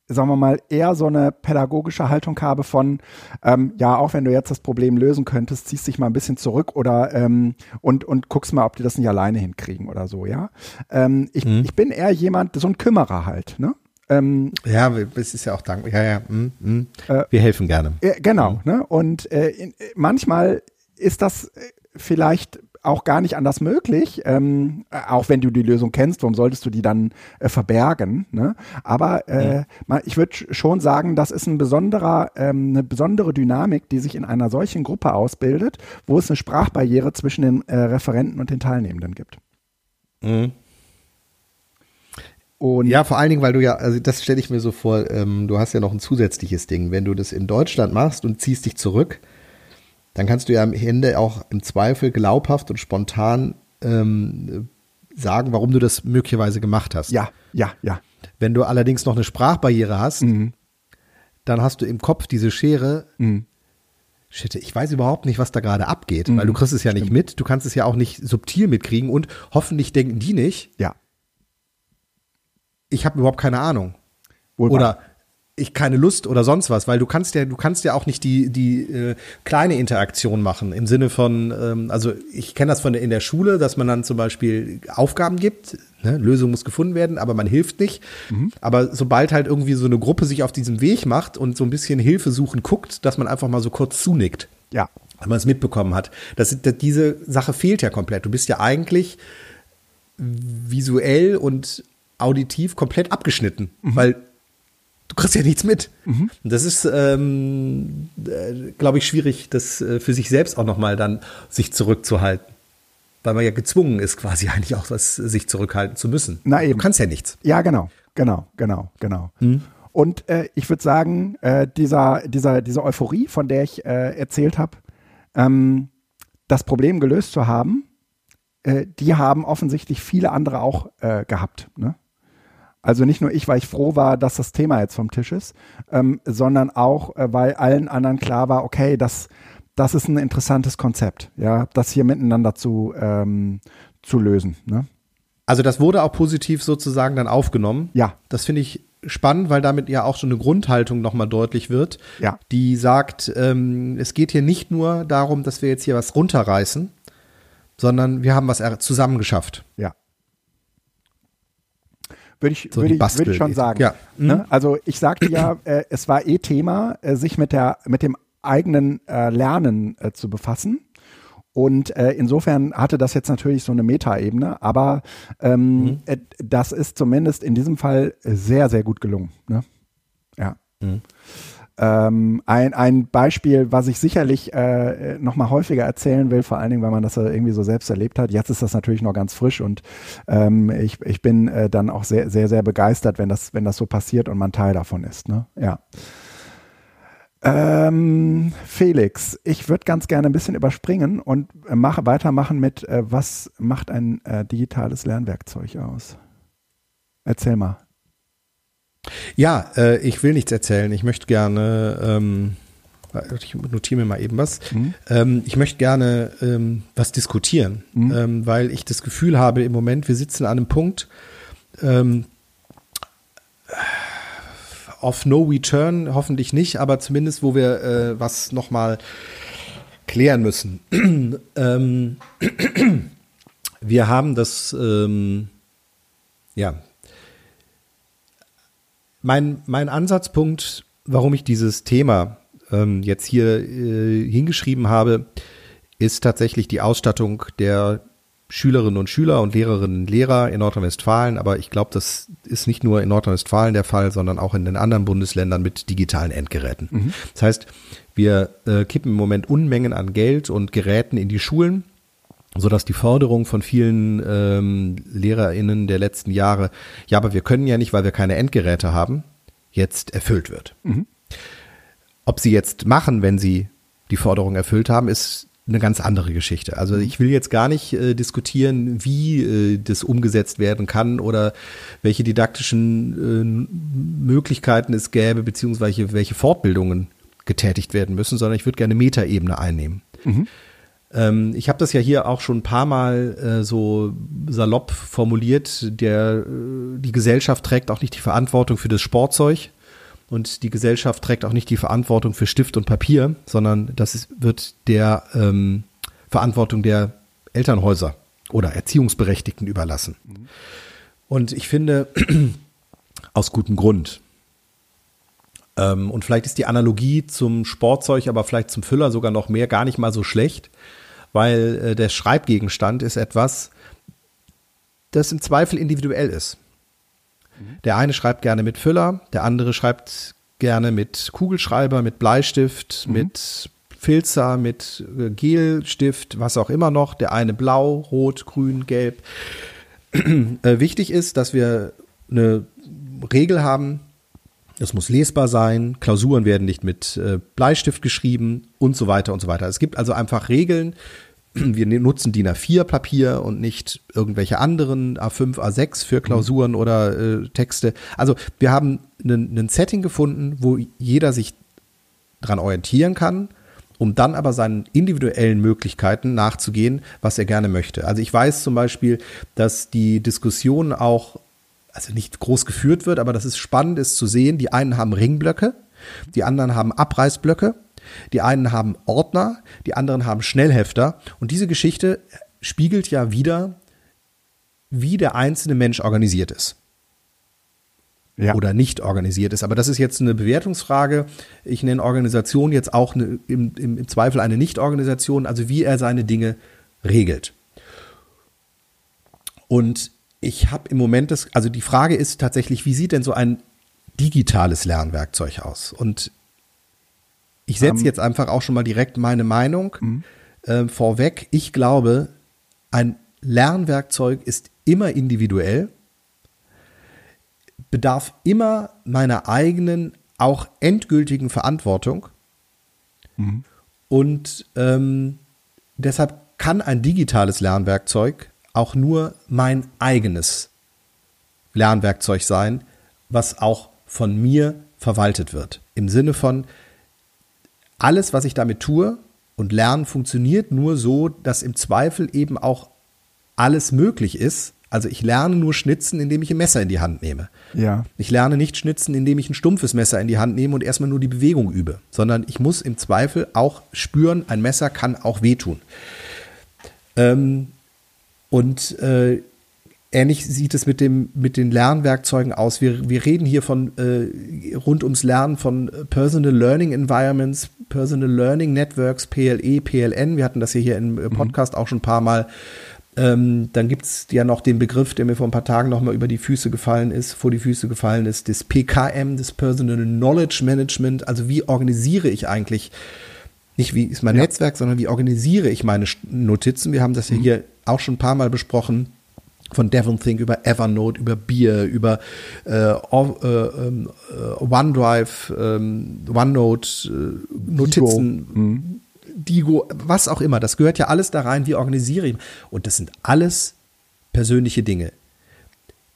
sagen wir mal, eher so eine pädagogische Haltung habe von, ähm, ja, auch wenn du jetzt das Problem lösen könntest, ziehst dich mal ein bisschen zurück oder ähm, und, und guckst mal, ob die das nicht alleine hinkriegen oder so, ja. Ähm, ich, mhm. ich bin eher jemand, so ein Kümmerer halt, ne? Ähm, ja, es ist ja auch dankbar. Ja, ja. Mm, mm. Äh, wir helfen gerne. Äh, genau. Mhm. Ne? Und äh, in, manchmal ist das äh, vielleicht auch gar nicht anders möglich, ähm, auch wenn du die Lösung kennst, warum solltest du die dann äh, verbergen? Ne? Aber äh, ja. ich würde schon sagen, das ist ein besonderer, ähm, eine besondere Dynamik, die sich in einer solchen Gruppe ausbildet, wo es eine Sprachbarriere zwischen den äh, Referenten und den Teilnehmenden gibt. Mhm. Und ja, vor allen Dingen, weil du ja, also das stelle ich mir so vor, ähm, du hast ja noch ein zusätzliches Ding. Wenn du das in Deutschland machst und ziehst dich zurück, dann kannst du ja am Ende auch im Zweifel glaubhaft und spontan ähm, sagen, warum du das möglicherweise gemacht hast. Ja, ja, ja. Wenn du allerdings noch eine Sprachbarriere hast, mhm. dann hast du im Kopf diese Schere. Mhm. Shit, ich weiß überhaupt nicht, was da gerade abgeht, mhm. weil du kriegst es ja Stimmt. nicht mit, du kannst es ja auch nicht subtil mitkriegen und hoffentlich denken die nicht. Ja. Ich habe überhaupt keine Ahnung. Wohlbar. Oder ich keine Lust oder sonst was, weil du kannst ja, du kannst ja auch nicht die, die äh, kleine Interaktion machen im Sinne von, ähm, also ich kenne das von der, in der Schule, dass man dann zum Beispiel Aufgaben gibt, ne? Lösung muss gefunden werden, aber man hilft nicht. Mhm. Aber sobald halt irgendwie so eine Gruppe sich auf diesem Weg macht und so ein bisschen Hilfe suchen guckt, dass man einfach mal so kurz zunickt. Ja. Wenn man es mitbekommen hat. Das, das, diese Sache fehlt ja komplett. Du bist ja eigentlich visuell und auditiv komplett abgeschnitten, mhm. weil du kriegst ja nichts mit. Mhm. Das ist, ähm, äh, glaube ich, schwierig, das äh, für sich selbst auch nochmal dann sich zurückzuhalten. Weil man ja gezwungen ist, quasi eigentlich auch was sich zurückhalten zu müssen. Na eben. Du kannst ja nichts. Ja, genau, genau, genau, genau. Mhm. Und äh, ich würde sagen, äh, dieser, dieser, diese Euphorie, von der ich äh, erzählt habe, ähm, das Problem gelöst zu haben, äh, die haben offensichtlich viele andere auch gehabt. Ne? Also nicht nur ich, weil ich froh war, dass das Thema jetzt vom Tisch ist, ähm, sondern auch, äh, weil allen anderen klar war, okay, das, das ist ein interessantes Konzept, ja, das hier miteinander zu, ähm, zu lösen. Ne? Also das wurde auch positiv sozusagen dann aufgenommen. Ja. Das finde ich spannend, weil damit ja auch so eine Grundhaltung nochmal deutlich wird, ja. die sagt, ähm, es geht hier nicht nur darum, dass wir jetzt hier was runterreißen, sondern wir haben was zusammen geschafft. Ja. Würde ich, so würde ich, würde ich schon sagen. Ja. Ne? Mhm. Also ich sagte ja, äh, es war eh Thema, äh, sich mit der, mit dem eigenen äh, Lernen äh, zu befassen. Und äh, insofern hatte das jetzt natürlich so eine Metaebene, aber ähm, mhm. Äh, das ist zumindest in diesem Fall sehr, sehr gut gelungen. Ne? Ja. Mhm. Ähm, ein, ein Beispiel, was ich sicherlich äh, noch mal häufiger erzählen will, vor allen Dingen, weil man das irgendwie so selbst erlebt hat. Jetzt ist das natürlich noch ganz frisch und ähm, ich, ich bin äh, dann auch sehr, sehr, sehr begeistert, wenn das, wenn das so passiert und man Teil davon ist. Ne? Ja. Ähm, Felix, ich würde ganz gerne ein bisschen überspringen und äh, mache, weitermachen mit, äh, was macht ein äh, digitales Lernwerkzeug aus? Erzähl mal. Ja, äh, ich will nichts erzählen. Ich möchte gerne, ähm, ich notiere mir mal eben was. Mhm. Ähm, ich möchte gerne ähm, was diskutieren, mhm. ähm, weil ich das Gefühl habe, im Moment, wir sitzen an einem Punkt, ähm, of no return, hoffentlich nicht, aber zumindest, wo wir äh, was nochmal klären müssen. ähm, wir haben das, ähm, ja, mein, mein Ansatzpunkt, warum ich dieses Thema ähm, jetzt hier äh, hingeschrieben habe, ist tatsächlich die Ausstattung der Schülerinnen und Schüler und Lehrerinnen und Lehrer in Nordrhein-Westfalen. Aber ich glaube, das ist nicht nur in Nordrhein-Westfalen der Fall, sondern auch in den anderen Bundesländern mit digitalen Endgeräten. Mhm. Das heißt, wir äh, kippen im Moment Unmengen an Geld und Geräten in die Schulen so dass die Forderung von vielen ähm, LehrerInnen der letzten Jahre, ja, aber wir können ja nicht, weil wir keine Endgeräte haben, jetzt erfüllt wird. Mhm. Ob sie jetzt machen, wenn sie die Forderung erfüllt haben, ist eine ganz andere Geschichte. Also mhm. ich will jetzt gar nicht äh, diskutieren, wie äh, das umgesetzt werden kann oder welche didaktischen äh, Möglichkeiten es gäbe, beziehungsweise welche Fortbildungen getätigt werden müssen, sondern ich würde gerne Metaebene einnehmen. Mhm. Ähm, ich habe das ja hier auch schon ein paar Mal äh, so salopp formuliert. Der, äh, die Gesellschaft trägt auch nicht die Verantwortung für das Sportzeug und die Gesellschaft trägt auch nicht die Verantwortung für Stift und Papier, sondern das ist, wird der ähm, Verantwortung der Elternhäuser oder Erziehungsberechtigten überlassen. Mhm. Und ich finde, aus gutem Grund. Ähm, und vielleicht ist die Analogie zum Sportzeug, aber vielleicht zum Füller sogar noch mehr gar nicht mal so schlecht weil äh, der Schreibgegenstand ist etwas, das im Zweifel individuell ist. Mhm. Der eine schreibt gerne mit Füller, der andere schreibt gerne mit Kugelschreiber, mit Bleistift, mhm. mit Filzer, mit äh, Gelstift, was auch immer noch. Der eine blau, rot, grün, gelb. äh, wichtig ist, dass wir eine Regel haben, es muss lesbar sein, Klausuren werden nicht mit äh, Bleistift geschrieben und so weiter und so weiter. Es gibt also einfach Regeln. Wir ne-, nutzen DIN A4 Papier und nicht irgendwelche anderen A5, A6 für Klausuren mhm. oder äh, Texte. Also wir haben ein Setting gefunden, wo jeder sich dran orientieren kann, um dann aber seinen individuellen Möglichkeiten nachzugehen, was er gerne möchte. Also ich weiß zum Beispiel, dass die Diskussion auch also nicht groß geführt wird, aber das ist spannend ist zu sehen. Die einen haben Ringblöcke, die anderen haben Abreißblöcke, die einen haben Ordner, die anderen haben Schnellhefter. Und diese Geschichte spiegelt ja wieder, wie der einzelne Mensch organisiert ist. Ja. Oder nicht organisiert ist. Aber das ist jetzt eine Bewertungsfrage. Ich nenne Organisation jetzt auch eine, im, im, im Zweifel eine Nicht-Organisation, also wie er seine Dinge regelt. Und ich habe im Moment das, also die Frage ist tatsächlich, wie sieht denn so ein digitales Lernwerkzeug aus? Und ich setze um, ähm. jetzt einfach auch schon mal direkt meine Meinung mhm. äh, vorweg. Ich glaube, ein Lernwerkzeug ist immer individuell, bedarf immer meiner eigenen, auch endgültigen Verantwortung. Mhm. Und ähm, deshalb kann ein digitales Lernwerkzeug auch nur mein eigenes Lernwerkzeug sein, was auch von mir verwaltet wird. Im Sinne von, alles, was ich damit tue und Lernen funktioniert nur so, dass im Zweifel eben auch alles möglich ist. Also ich lerne nur schnitzen, indem ich ein Messer in die Hand nehme. Ja. Ich lerne nicht schnitzen, indem ich ein stumpfes Messer in die Hand nehme und erstmal nur die Bewegung übe, sondern ich muss im Zweifel auch spüren, ein Messer kann auch wehtun. Ähm, und äh, ähnlich sieht es mit, dem, mit den Lernwerkzeugen aus. Wir, wir reden hier von äh, rund ums Lernen von Personal Learning Environments, Personal Learning Networks, PLE, PLN. Wir hatten das hier, hier im mhm. Podcast mhm. auch schon ein paar Mal. Ähm, dann gibt es ja noch den Begriff, der mir vor ein paar Tagen nochmal über die Füße gefallen ist, vor die Füße gefallen ist, das PKM, das Personal Knowledge Management. Also wie organisiere ich eigentlich nicht wie ist mein ja. Netzwerk, sondern wie organisiere ich meine Notizen. Wir haben das ja mhm. hier auch schon ein paar Mal besprochen. Von Devon Think über Evernote, über Beer, über äh, äh, äh, OneDrive, ähm, OneNote, äh, Notizen, Digo. Mhm. Digo, was auch immer. Das gehört ja alles da rein. Wie organisiere ich? Und das sind alles persönliche Dinge.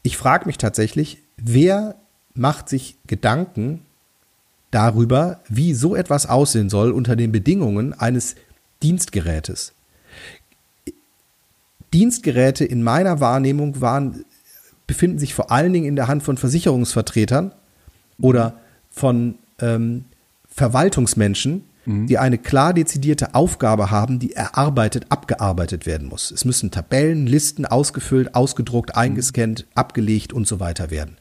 Ich frage mich tatsächlich, wer macht sich Gedanken darüber, wie so etwas aussehen soll unter den Bedingungen eines Dienstgerätes. Dienstgeräte in meiner Wahrnehmung waren, befinden sich vor allen Dingen in der Hand von Versicherungsvertretern oder von ähm, Verwaltungsmenschen, mhm. die eine klar dezidierte Aufgabe haben, die erarbeitet, abgearbeitet werden muss. Es müssen Tabellen, Listen ausgefüllt, ausgedruckt, eingescannt, abgelegt und so weiter werden.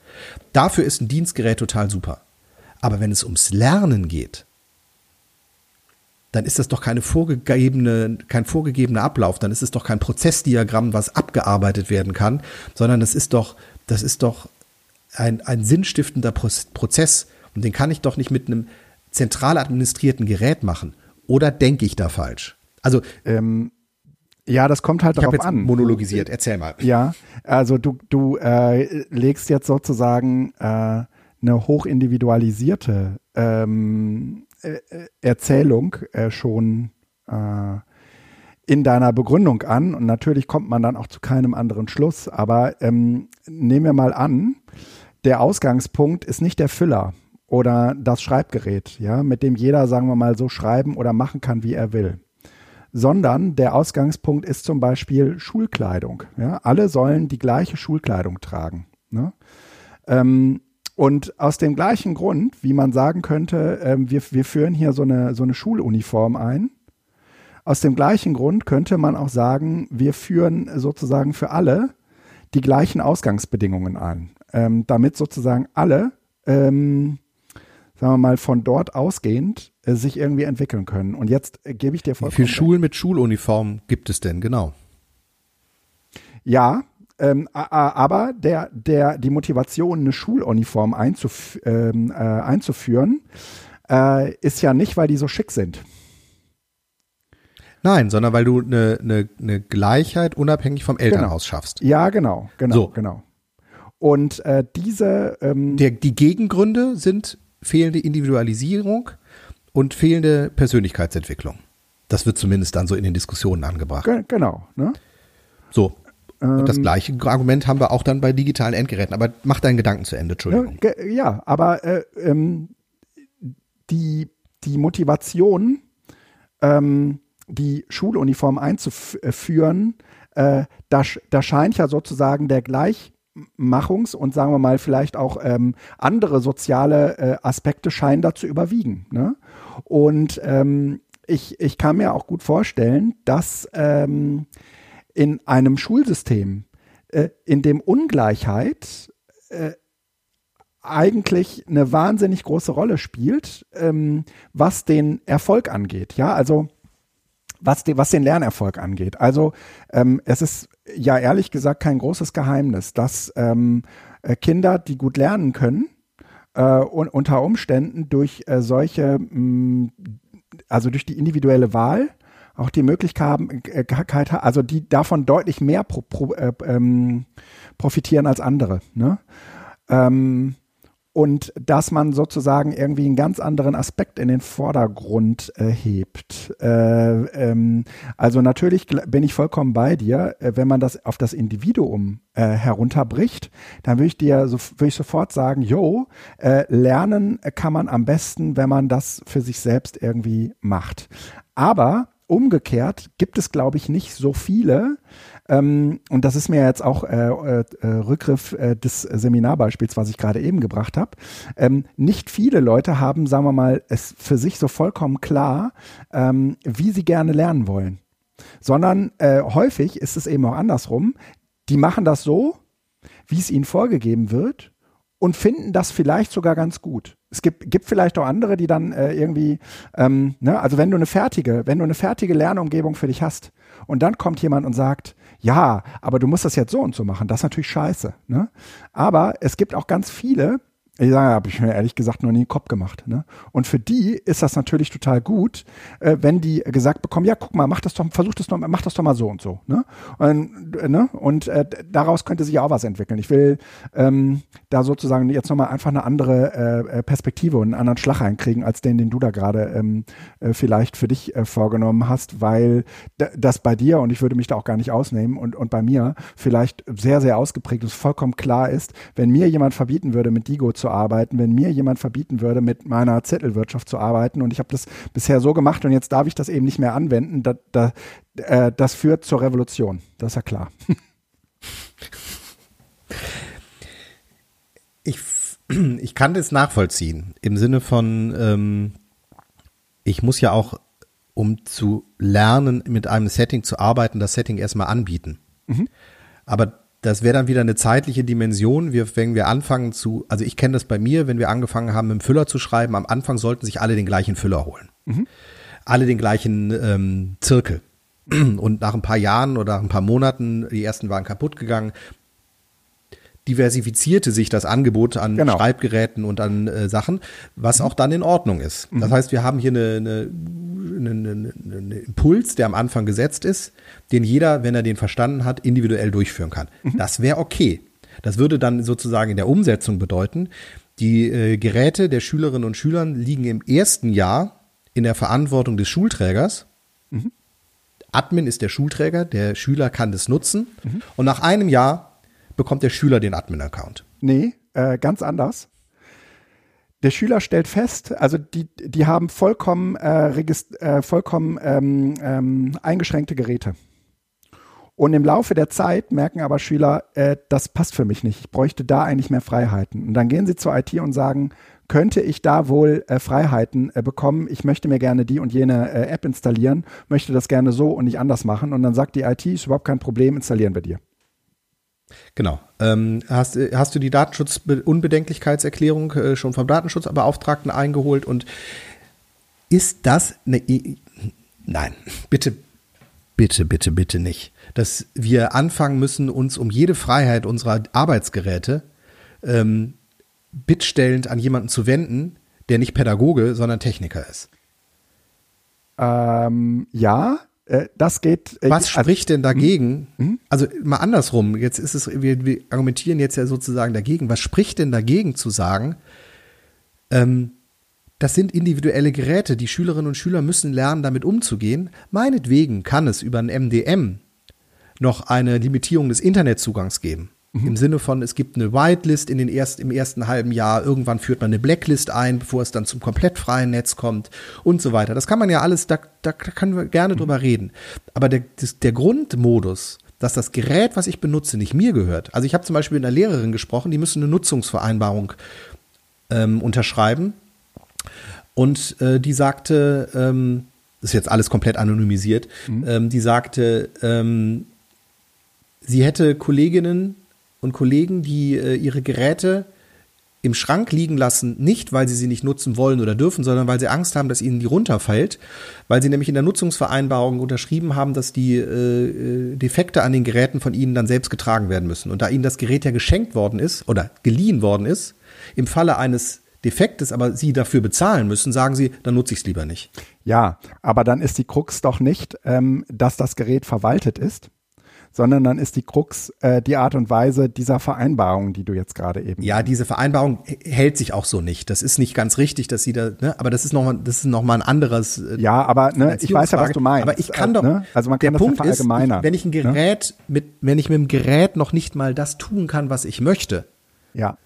Dafür ist ein Dienstgerät total super. Aber wenn es ums Lernen geht, dann ist das doch keine vorgegebene, kein vorgegebener Ablauf, dann ist es doch kein Prozessdiagramm, was abgearbeitet werden kann, sondern das ist doch, das ist doch ein, ein sinnstiftender Prozess. Und den kann ich doch nicht mit einem zentral administrierten Gerät machen. Oder denke ich da falsch? Also, ähm, ja, das kommt halt ich darauf jetzt an. monologisiert, erzähl mal. Ja, also du, du äh, legst jetzt sozusagen äh, eine hochindividualisierte ähm, äh, Erzählung äh, schon äh, in deiner Begründung an. Und natürlich kommt man dann auch zu keinem anderen Schluss. Aber ähm, nehmen wir mal an, der Ausgangspunkt ist nicht der Füller oder das Schreibgerät, ja, mit dem jeder, sagen wir mal, so schreiben oder machen kann, wie er will. Sondern der Ausgangspunkt ist zum Beispiel Schulkleidung. Ja? Alle sollen die gleiche Schulkleidung tragen. Ne? Ähm, und aus dem gleichen Grund, wie man sagen könnte, äh, wir, wir führen hier so eine, so eine Schuluniform ein, aus dem gleichen Grund könnte man auch sagen, wir führen sozusagen für alle die gleichen Ausgangsbedingungen ein, ähm, damit sozusagen alle, ähm, sagen wir mal, von dort ausgehend äh, sich irgendwie entwickeln können. Und jetzt äh, gebe ich dir vollkommen Wie viele Schulen mit Schuluniform gibt es denn genau? Ja, ähm, aber der, der, die Motivation, eine Schuluniform einzuf ähm, äh, einzuführen, äh, ist ja nicht, weil die so schick sind. Nein, sondern weil du eine, eine, eine Gleichheit unabhängig vom Elternhaus genau. schaffst. Ja, genau, genau, so. genau. Und äh, diese ähm, Der, die Gegengründe sind fehlende Individualisierung und fehlende Persönlichkeitsentwicklung. Das wird zumindest dann so in den Diskussionen angebracht. Genau. Ne? So, und das ähm, gleiche Argument haben wir auch dann bei digitalen Endgeräten. Aber mach deinen Gedanken zu Ende, Entschuldigung. Ja, ja aber äh, ähm, die, die Motivation, ähm, die Schuluniform einzuführen, äh, da, da scheint ja sozusagen der gleich Machungs- und sagen wir mal vielleicht auch ähm, andere soziale äh, Aspekte scheinen da zu überwiegen. Ne? Und ähm, ich, ich kann mir auch gut vorstellen, dass ähm, in einem Schulsystem, äh, in dem Ungleichheit äh, eigentlich eine wahnsinnig große Rolle spielt, ähm, was den Erfolg angeht. Ja, also was, die, was den Lernerfolg angeht. Also ähm, es ist ja ehrlich gesagt kein großes Geheimnis, dass ähm, äh, Kinder, die gut lernen können, äh, und unter Umständen durch äh, solche, mh, mm, also durch die individuelle Wahl, auch die Möglichkeit haben, äh, also die davon deutlich mehr pro, pro, äh, ähm, profitieren als andere. Ne? Ähm, und dass man sozusagen irgendwie einen ganz anderen Aspekt in den Vordergrund äh, hebt. Äh, ähm, also natürlich bin ich vollkommen bei dir, äh, wenn man das auf das Individuum äh, herunterbricht, dann würde ich dir so, würde ich sofort sagen, jo, äh, lernen kann man am besten, wenn man das für sich selbst irgendwie macht. Aber umgekehrt gibt es, glaube ich, nicht so viele, ähm, und das ist mir jetzt auch äh, äh, äh, Rückgriff äh, des Seminarbeispiels, was ich gerade eben gebracht habe. Ähm, nicht viele Leute haben, sagen wir mal, es für sich so vollkommen klar, ähm, wie sie gerne lernen wollen. Sondern äh, häufig ist es eben auch andersrum. Die machen das so, wie es ihnen vorgegeben wird und finden das vielleicht sogar ganz gut. Es gibt, gibt vielleicht auch andere, die dann äh, irgendwie, ähm, ne, also wenn du eine fertige, wenn du eine fertige Lernumgebung für dich hast und dann kommt jemand und sagt, ja, aber du musst das jetzt so und so machen, das ist natürlich scheiße. Ne? Aber es gibt auch ganz viele, sage, habe ich mir ehrlich gesagt noch nie den Kopf gemacht. Ne? Und für die ist das natürlich total gut, äh, wenn die gesagt bekommen, ja, guck mal, mach das doch, versuch das doch, mach das doch mal so und so. Ne? Und, äh, ne? und äh, daraus könnte sich auch was entwickeln. Ich will ähm, da sozusagen jetzt nochmal einfach eine andere äh, äh, Perspektive und einen anderen Schlag reinkriegen, als den, den du da gerade ähm, äh, vielleicht für dich vorgenommen hast, weil das bei dir, und ich würde mich da auch gar nicht ausnehmen, und, und bei mir vielleicht sehr, sehr ausgeprägt ist, vollkommen klar ist, wenn mir jemand verbieten würde, mit Digo zu arbeiten, wenn mir jemand verbieten würde, mit meiner Zettelwirtschaft zu arbeiten und ich habe das bisher so gemacht und jetzt darf ich das eben nicht mehr anwenden, da, da, äh, das führt zur Revolution. Das ist ja klar. Ich, ich kann das nachvollziehen im Sinne von, ähm, ich muss ja auch, um zu lernen, mit einem Setting zu arbeiten, das Setting erstmal anbieten. Mhm. Aber das wäre dann wieder eine zeitliche Dimension. Wir, wenn wir anfangen zu, also ich kenne das bei mir, wenn wir angefangen haben, mit dem Füller zu schreiben, am Anfang sollten sich alle den gleichen Füller holen. Mhm. Alle den gleichen ähm, Zirkel. Und nach ein paar Jahren oder nach ein paar Monaten, die ersten waren kaputt gegangen, diversifizierte sich das Angebot an genau. Schreibgeräten und an äh, Sachen, was mhm. auch dann in Ordnung ist. Mhm. Das heißt, wir haben hier eine, eine, eine, eine, Impuls, der am Anfang gesetzt ist, den jeder, wenn er den verstanden hat, individuell durchführen kann. Mhm. Das wäre okay. Das würde dann sozusagen in der Umsetzung bedeuten, die äh, Geräte der Schülerinnen und Schüler liegen im ersten Jahr in der Verantwortung des Schulträgers. Mhm. Admin ist der Schulträger, der Schüler kann das nutzen. Mhm. Und nach einem Jahr bekommt der Schüler den Admin-Account. Nee, äh, ganz anders. Der Schüler stellt fest, also die, die haben vollkommen, äh, äh, vollkommen ähm, ähm, eingeschränkte Geräte. Und im Laufe der Zeit merken aber Schüler, äh, das passt für mich nicht. Ich bräuchte da eigentlich mehr Freiheiten. Und dann gehen sie zur IT und sagen, könnte ich da wohl äh, Freiheiten äh, bekommen? Ich möchte mir gerne die und jene äh, App installieren, möchte das gerne so und nicht anders machen. Und dann sagt die IT, ist überhaupt kein Problem, installieren wir dir. Genau. Ähm, hast, hast du die Datenschutz-Unbedenklichkeitserklärung äh, schon vom Datenschutzbeauftragten eingeholt und ist das eine. Nein, bitte, bitte, bitte, bitte nicht. Dass wir anfangen müssen, uns um jede Freiheit unserer Arbeitsgeräte ähm, bittstellend an jemanden zu wenden, der nicht Pädagoge, sondern Techniker ist. Ähm, ja, äh, das geht. Äh, Was also, spricht denn dagegen? Mhm. Also mal andersrum. Jetzt ist es, wir, wir, argumentieren jetzt ja sozusagen dagegen. Was spricht denn dagegen zu sagen? Ähm, das sind individuelle Geräte. Die Schülerinnen und Schüler müssen lernen, damit umzugehen. Meinetwegen kann es über ein MDM noch eine Limitierung des Internetzugangs geben. Mhm. Im Sinne von, es gibt eine Whitelist in den erst, im ersten halben Jahr, irgendwann führt man eine Blacklist ein, bevor es dann zum komplett freien Netz kommt und so weiter. Das kann man ja alles, da, da können wir gerne mhm. drüber reden. Aber der, der Grundmodus, dass das Gerät, was ich benutze, nicht mir gehört. Also ich habe zum Beispiel mit einer Lehrerin gesprochen, die müsste eine Nutzungsvereinbarung ähm, unterschreiben. Und äh, die sagte, ähm, das ist jetzt alles komplett anonymisiert, mhm. ähm, die sagte, ähm, sie hätte Kolleginnen und Kollegen, die äh, ihre Geräte im Schrank liegen lassen, nicht weil sie sie nicht nutzen wollen oder dürfen, sondern weil sie Angst haben, dass ihnen die runterfällt, weil sie nämlich in der Nutzungsvereinbarung unterschrieben haben, dass die äh, Defekte an den Geräten von ihnen dann selbst getragen werden müssen. Und da ihnen das Gerät ja geschenkt worden ist oder geliehen worden ist, im Falle eines Defektes, aber sie dafür bezahlen müssen, sagen sie, dann nutze ich es lieber nicht. Ja, aber dann ist die Krux doch nicht, ähm, dass das Gerät verwaltet ist, sondern dann ist die Krux äh, die Art und Weise dieser Vereinbarung, die du jetzt gerade eben. Ja, diese Vereinbarung hält sich auch so nicht. Das ist nicht ganz richtig, dass sie da, ne, aber das ist nochmal, das ist noch mal ein anderes. Äh, ja, aber ne, ich weiß ja, was du meinst. Aber ich kann doch, ne? also man kann der das Punkt. Ist, wenn ich ein ne? Gerät ne? mit, wenn ich mit dem Gerät noch nicht mal das tun kann, was ich möchte. Ja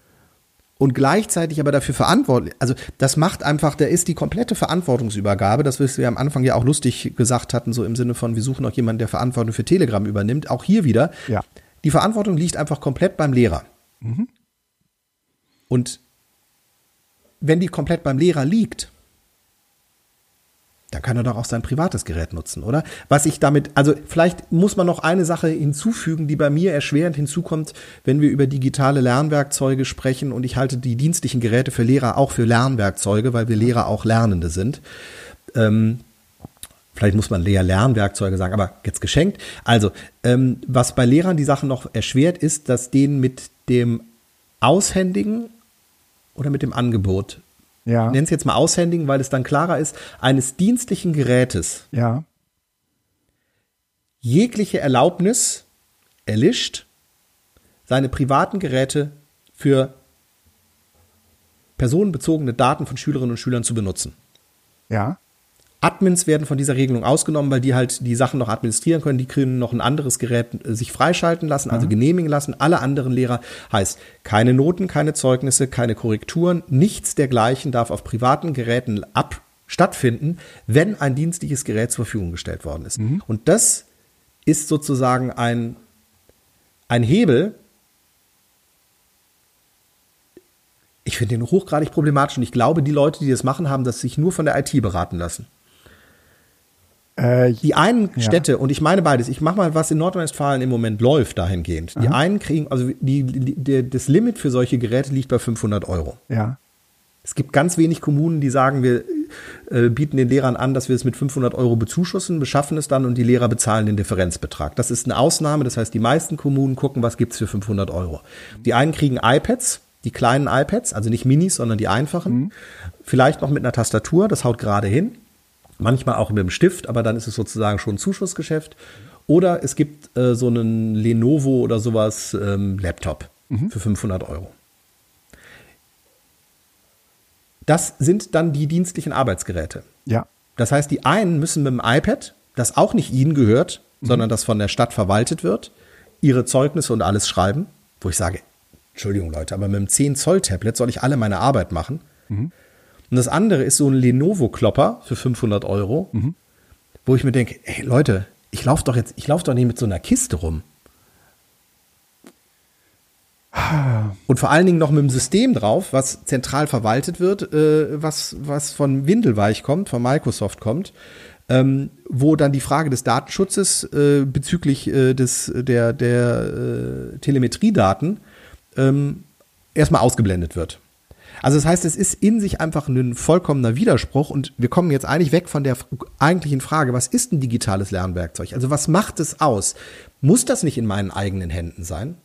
und gleichzeitig aber dafür verantwortlich. Also das macht einfach, da ist die komplette Verantwortungsübergabe, das was wir am Anfang ja auch lustig gesagt hatten, so im Sinne von, wir suchen auch jemanden, der Verantwortung für Telegram übernimmt. Auch hier wieder, ja. die Verantwortung liegt einfach komplett beim Lehrer. Mhm. Und wenn die komplett beim Lehrer liegt, dann kann er doch auch sein privates Gerät nutzen, oder? Was ich damit, also vielleicht muss man noch eine Sache hinzufügen, die bei mir erschwerend hinzukommt, wenn wir über digitale Lernwerkzeuge sprechen und ich halte die dienstlichen Geräte für Lehrer auch für Lernwerkzeuge, weil wir Lehrer auch Lernende sind. Ähm, vielleicht muss man Lehr-Lernwerkzeuge sagen, aber jetzt geschenkt. Also, ähm, was bei Lehrern die Sache noch erschwert, ist, dass denen mit dem Aushändigen oder mit dem Angebot ja. nenne es jetzt mal aushändigen, weil es dann klarer ist, eines dienstlichen Gerätes ja. jegliche Erlaubnis erlischt, seine privaten Geräte für personenbezogene Daten von Schülerinnen und Schülern zu benutzen. Ja. Admins werden von dieser Regelung ausgenommen, weil die halt die Sachen noch administrieren können. Die können noch ein anderes Gerät äh, sich freischalten lassen, also mhm. genehmigen lassen. Alle anderen Lehrer heißt keine Noten, keine Zeugnisse, keine Korrekturen, nichts dergleichen darf auf privaten Geräten ab stattfinden, wenn ein dienstliches Gerät zur Verfügung gestellt worden ist. Mhm. Und das ist sozusagen ein, ein Hebel, ich finde den hochgradig problematisch und ich glaube, die Leute, die das machen, haben das sich nur von der IT beraten lassen. Äh, die einen ja. Städte, und ich meine beides, ich mache mal, was in Nordrhein-Westfalen im Moment läuft dahingehend. Die Aha. einen kriegen, also die, die, das Limit für solche Geräte liegt bei 500 Euro. Ja. Es gibt ganz wenig Kommunen, die sagen, wir äh, bieten den Lehrern an, dass wir es mit 500 Euro bezuschussen, beschaffen es dann und die Lehrer bezahlen den Differenzbetrag. Das ist eine Ausnahme, das heißt, die meisten Kommunen gucken, was gibt's für 500 Euro. Die einen kriegen iPads, die kleinen iPads, also nicht Minis, sondern die einfachen. Mhm. Vielleicht noch mit einer Tastatur, das haut gerade hin manchmal auch mit dem Stift, aber dann ist es sozusagen schon ein Zuschussgeschäft. Oder es gibt äh, so einen Lenovo oder sowas ähm, Laptop mhm. für 500 Euro. Das sind dann die dienstlichen Arbeitsgeräte. Ja. Das heißt, die einen müssen mit dem iPad, das auch nicht ihnen gehört, mhm. sondern das von der Stadt verwaltet wird, ihre Zeugnisse und alles schreiben, wo ich sage, Entschuldigung Leute, aber mit einem 10 Zoll Tablet soll ich alle meine Arbeit machen. Mhm. Und das andere ist so ein Lenovo-Klopper für 500 Euro, mhm. wo ich mir denke, ey Leute, ich laufe doch jetzt, ich laufe doch nicht mit so einer Kiste rum. Und vor allen Dingen noch mit dem System drauf, was zentral verwaltet wird, äh, was, was von Windelweich kommt, von Microsoft kommt, ähm, wo dann die Frage des Datenschutzes äh, bezüglich äh, des, der, der äh, Telemetriedaten ähm, erstmal ausgeblendet wird. Also das heißt, es ist in sich einfach ein vollkommener Widerspruch und wir kommen jetzt eigentlich weg von der eigentlichen Frage, was ist ein digitales Lernwerkzeug? Also was macht es aus? Muss das nicht in meinen eigenen Händen sein?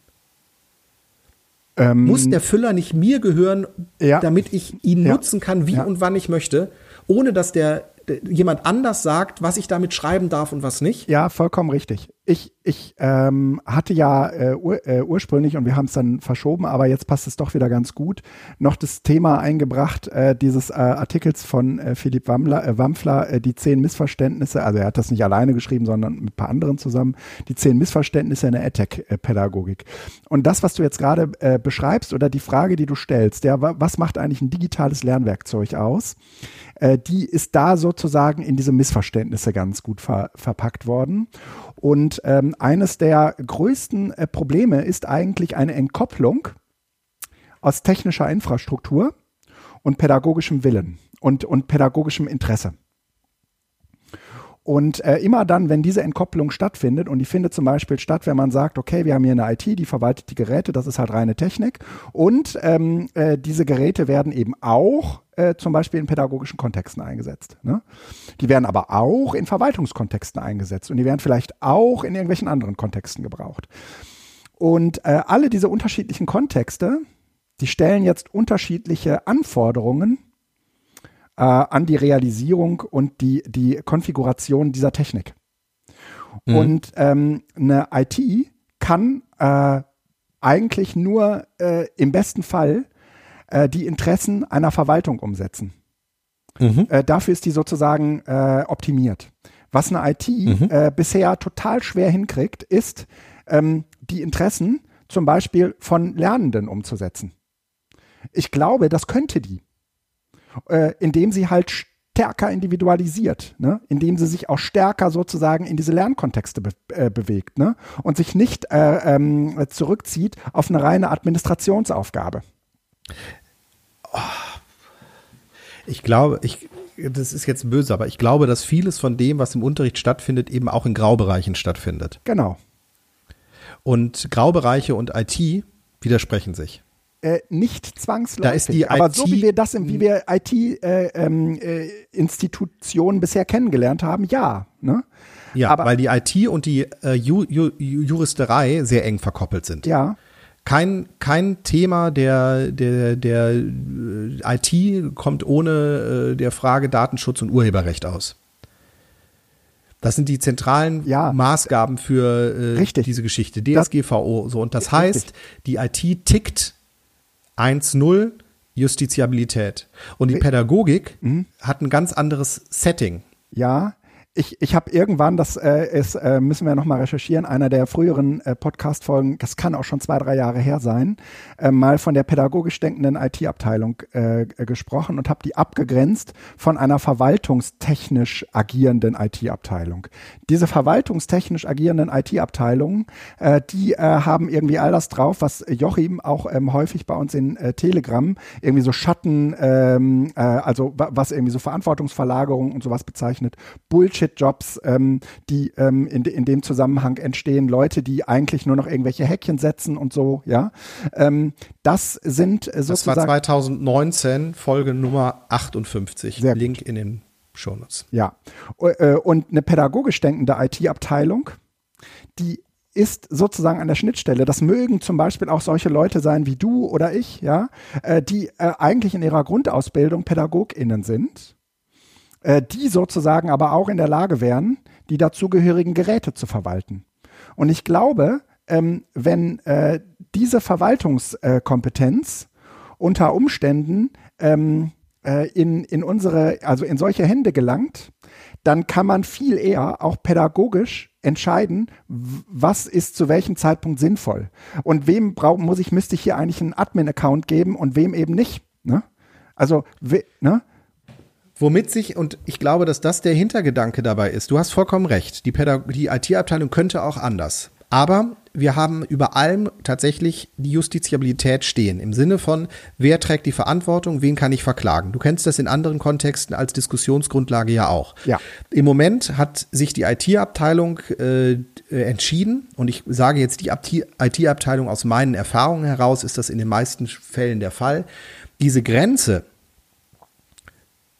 Ähm, Muss der Füller nicht mir gehören, ja. damit ich ihn ja. nutzen kann, wie ja. und wann ich möchte, ohne dass der jemand anders sagt, was ich damit schreiben darf und was nicht? Ja, vollkommen richtig. Ich, ich ähm, hatte ja äh, ur, äh, ursprünglich, und wir haben es dann verschoben, aber jetzt passt es doch wieder ganz gut, noch das Thema eingebracht, äh, dieses äh, Artikels von äh, Philipp Wammler, äh, Wampfler, die zehn Missverständnisse, also er hat das nicht alleine geschrieben, sondern mit ein paar anderen zusammen, die zehn Missverständnisse in der EdTech-Pädagogik. Und das, was du jetzt gerade beschreibst oder die Frage, die du stellst, ja, was macht eigentlich ein digitales Lernwerkzeug aus? Die ist da so sozusagen in diese Missverständnisse ganz gut ver verpackt worden. Und ähm, eines der größten äh, Probleme ist eigentlich eine Entkopplung aus technischer Infrastruktur und pädagogischem Willen und, und pädagogischem Interesse. Und äh, immer dann, wenn diese Entkopplung stattfindet, und die findet zum Beispiel statt, wenn man sagt, okay, wir haben hier eine IT, die verwaltet die Geräte, das ist halt reine Technik. Und ähm, äh, diese Geräte werden eben auch äh, zum Beispiel in pädagogischen Kontexten eingesetzt. Ne? Die werden aber auch in Verwaltungskontexten eingesetzt und die werden vielleicht auch in irgendwelchen anderen Kontexten gebraucht. Und äh, alle diese unterschiedlichen Kontexte, die stellen jetzt unterschiedliche Anforderungen äh, an die Realisierung und die, die Konfiguration dieser Technik. Mhm. Und ähm, eine IT kann äh, eigentlich nur äh, im besten Fall äh, die Interessen einer Verwaltung umsetzen. Mhm. Äh, dafür ist die sozusagen äh, optimiert. Was eine IT mhm. äh, bisher total schwer hinkriegt, ist, ähm, die Interessen zum Beispiel von Lernenden umzusetzen. Ich glaube, das könnte die äh, indem sie halt stärker individualisiert, ne? indem sie sich auch stärker sozusagen in diese Lernkontexte be äh, bewegt ne? und sich nicht äh, ähm, zurückzieht auf eine reine Administrationsaufgabe. Ich glaube, ich, das ist jetzt böse, aber ich glaube, dass vieles von dem, was im Unterricht stattfindet, eben auch in Graubereichen stattfindet. Genau. Und Graubereiche und IT widersprechen sich. Äh, nicht zwangsläufig. Aber so wie wir das, wie wir IT-Institutionen äh, ähm, äh, bisher kennengelernt haben, ja. Ne? Ja, aber, weil die IT und die äh, Ju Ju Juristerei sehr eng verkoppelt sind. Ja. Kein, kein Thema der, der, der äh, IT kommt ohne der Frage Datenschutz und Urheberrecht aus. Das sind die zentralen ja. Maßgaben für diese Geschichte. DSGVO so und das heißt, die IT tickt 1.0 Justiziabilität. Und die Pädagogik mhm. hat ein ganz anderes Setting. Ja, ich, ich habe irgendwann, das äh, ist, äh, müssen wir nochmal recherchieren, einer der früheren äh, Podcast-Folgen, das kann auch schon zwei, drei Jahre her sein, äh, mal von der pädagogisch denkenden IT-Abteilung äh, gesprochen und habe die abgegrenzt von einer verwaltungstechnisch agierenden IT-Abteilung. Diese verwaltungstechnisch agierenden IT-Abteilungen, äh, die äh, haben irgendwie all das drauf, was Joachim auch ähm, häufig bei uns in äh, Telegram irgendwie so Schatten, ähm, äh, also was irgendwie so Verantwortungsverlagerung und sowas bezeichnet, Bullshit Bullshit-Jobs, ähm, die ähm, in, in dem Zusammenhang entstehen, Leute, die eigentlich nur noch irgendwelche Häkchen setzen und so, ja. Ähm, das sind sozusagen. Das war 2019, Folge Nummer 58. Sehr Link gut. in den Shownotes. Ja. Äh, und eine pädagogisch denkende IT-Abteilung, die ist sozusagen an der Schnittstelle. Das mögen zum Beispiel auch solche Leute sein wie du oder ich, ja, äh, die äh, eigentlich in ihrer Grundausbildung PädagogInnen sind äh, die sozusagen aber auch in der Lage wären, die dazugehörigen Geräte zu verwalten. Und ich glaube, ähm, wenn äh, diese Verwaltungskompetenz unter Umständen ähm, äh, in, in unsere, also in solche Hände gelangt, dann kann man viel eher auch pädagogisch entscheiden, was ist zu welchem Zeitpunkt sinnvoll. Und wem brauch, muss ich, müsste ich hier eigentlich einen Admin-Account geben und wem eben nicht. Ne? Also, ne? Womit sich, und ich glaube, dass das der Hintergedanke dabei ist, du hast vollkommen recht, die, die IT-Abteilung könnte auch anders. Aber wir haben über allem tatsächlich die Justiziabilität stehen. Im Sinne von, wer trägt die Verantwortung, wen kann ich verklagen? Du kennst das in anderen Kontexten als Diskussionsgrundlage ja auch. Ja. Im Moment hat sich die IT-Abteilung äh, entschieden, und ich sage jetzt die IT-Abteilung aus meinen Erfahrungen heraus, ist das in den meisten Fällen der Fall, diese Grenze